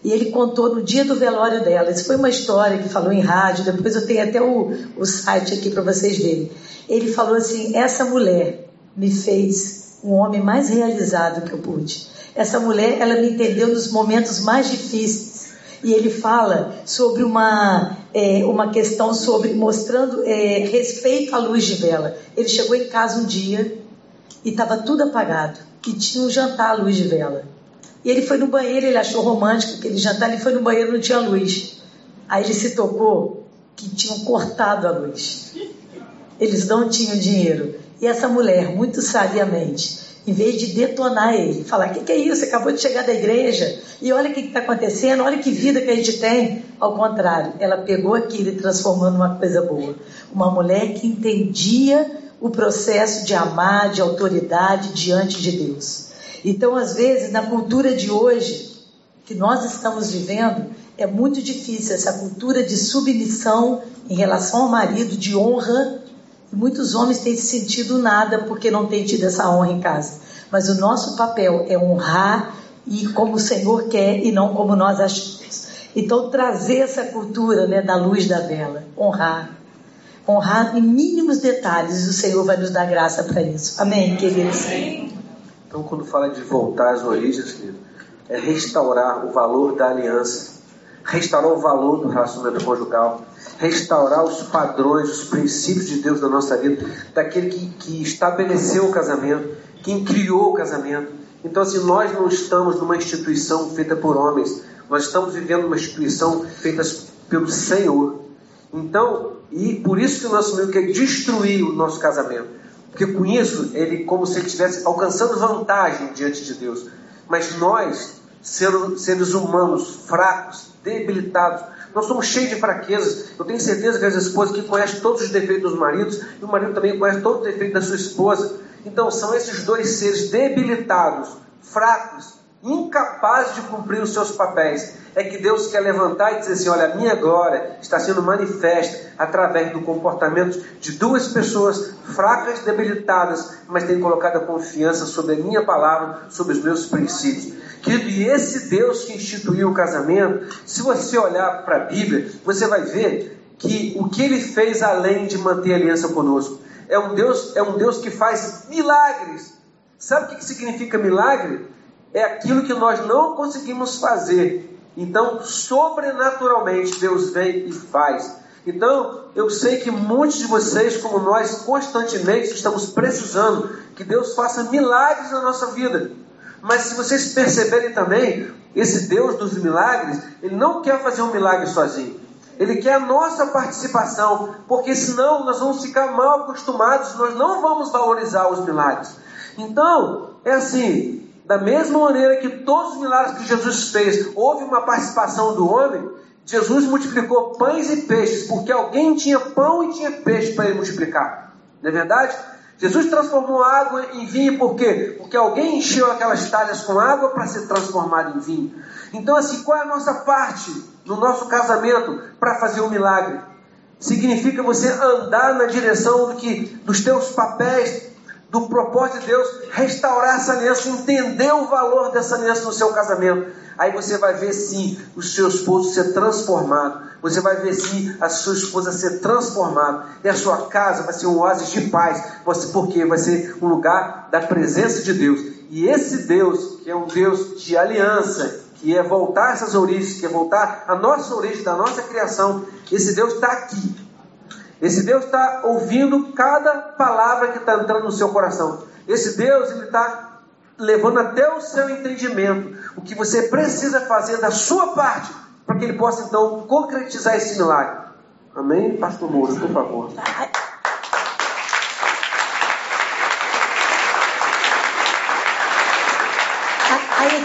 E ele contou no dia do velório dela. Isso foi uma história que falou em rádio. Depois eu tenho até o, o site aqui para vocês verem. Ele falou assim: Essa mulher me fez um homem mais realizado que eu pude. Essa mulher, ela me entendeu nos momentos mais difíceis. E ele fala sobre uma, é, uma questão sobre mostrando é, respeito à luz de vela. Ele chegou em casa um dia e estava tudo apagado. E tinha um jantar à luz de vela. E ele foi no banheiro, ele achou romântico aquele jantar, ele foi no banheiro não tinha luz. Aí ele se tocou que tinham cortado a luz. Eles não tinham dinheiro. E essa mulher, muito sabiamente, em vez de detonar ele, falar: O que, que é isso? Você acabou de chegar da igreja e olha o que está acontecendo, olha que vida que a gente tem. Ao contrário, ela pegou aquilo e transformou numa coisa boa. Uma mulher que entendia o processo de amar, de autoridade diante de Deus. Então, às vezes, na cultura de hoje, que nós estamos vivendo, é muito difícil essa cultura de submissão em relação ao marido, de honra. Muitos homens têm se sentido nada porque não têm tido essa honra em casa. Mas o nosso papel é honrar e como o Senhor quer e não como nós achamos. Então, trazer essa cultura né, da luz da vela, honrar. honrar em mínimos detalhes. O Senhor vai nos dar graça para isso. Amém, queridos? Então, quando fala de voltar às origens, querido, é restaurar o valor da aliança, restaurar o valor do relacionamento conjugal, restaurar os padrões, os princípios de Deus na nossa vida, daquele que, que estabeleceu o casamento, quem criou o casamento. Então, assim, nós não estamos numa instituição feita por homens, nós estamos vivendo uma instituição feita pelo Senhor. Então, e por isso que o nosso meio quer destruir o nosso casamento. Porque com isso, ele como se ele estivesse alcançando vantagem diante de Deus. Mas nós, seres humanos fracos, debilitados, nós somos cheios de fraquezas. Eu tenho certeza que as esposas que conhecem todos os defeitos dos maridos, e o marido também conhece todos os defeitos da sua esposa. Então são esses dois seres debilitados, fracos, incapazes de cumprir os seus papéis. É que Deus quer levantar e dizer assim: olha, a minha glória está sendo manifesta através do comportamento de duas pessoas fracas, debilitadas, mas têm colocado a confiança sobre a minha palavra, sobre os meus princípios. Querido, e esse Deus que instituiu o casamento, se você olhar para a Bíblia, você vai ver que o que ele fez além de manter aliança conosco é um Deus, é um Deus que faz milagres. Sabe o que significa milagre? É aquilo que nós não conseguimos fazer. Então, sobrenaturalmente, Deus vem e faz. Então, eu sei que muitos de vocês, como nós, constantemente estamos precisando que Deus faça milagres na nossa vida. Mas se vocês perceberem também, esse Deus dos milagres, ele não quer fazer um milagre sozinho. Ele quer a nossa participação, porque senão nós vamos ficar mal acostumados, nós não vamos valorizar os milagres. Então, é assim, da mesma maneira que todos os milagres que Jesus fez, houve uma participação do homem, Jesus multiplicou pães e peixes, porque alguém tinha pão e tinha peixe para ele multiplicar. Não é verdade? Jesus transformou água em vinho por quê? Porque alguém encheu aquelas talhas com água para ser transformado em vinho. Então, assim, qual é a nossa parte no nosso casamento para fazer o um milagre? Significa você andar na direção do que, dos teus papéis, do propósito de Deus, restaurar essa aliança, entender o valor dessa aliança no seu casamento. Aí você vai ver sim o seu esposo ser transformado. Você vai ver sim a sua esposa ser transformada. E a sua casa vai ser um oásis de paz. Porque vai ser um lugar da presença de Deus. E esse Deus, que é um Deus de aliança, que é voltar essas origens, que é voltar a nossa origem, da nossa criação, esse Deus está aqui. Esse Deus está ouvindo cada palavra que está entrando no seu coração. Esse Deus, ele está levando até o seu entendimento o que você precisa fazer da sua parte para que ele possa então concretizar esse milagre. Amém? Pastor Moura, por favor.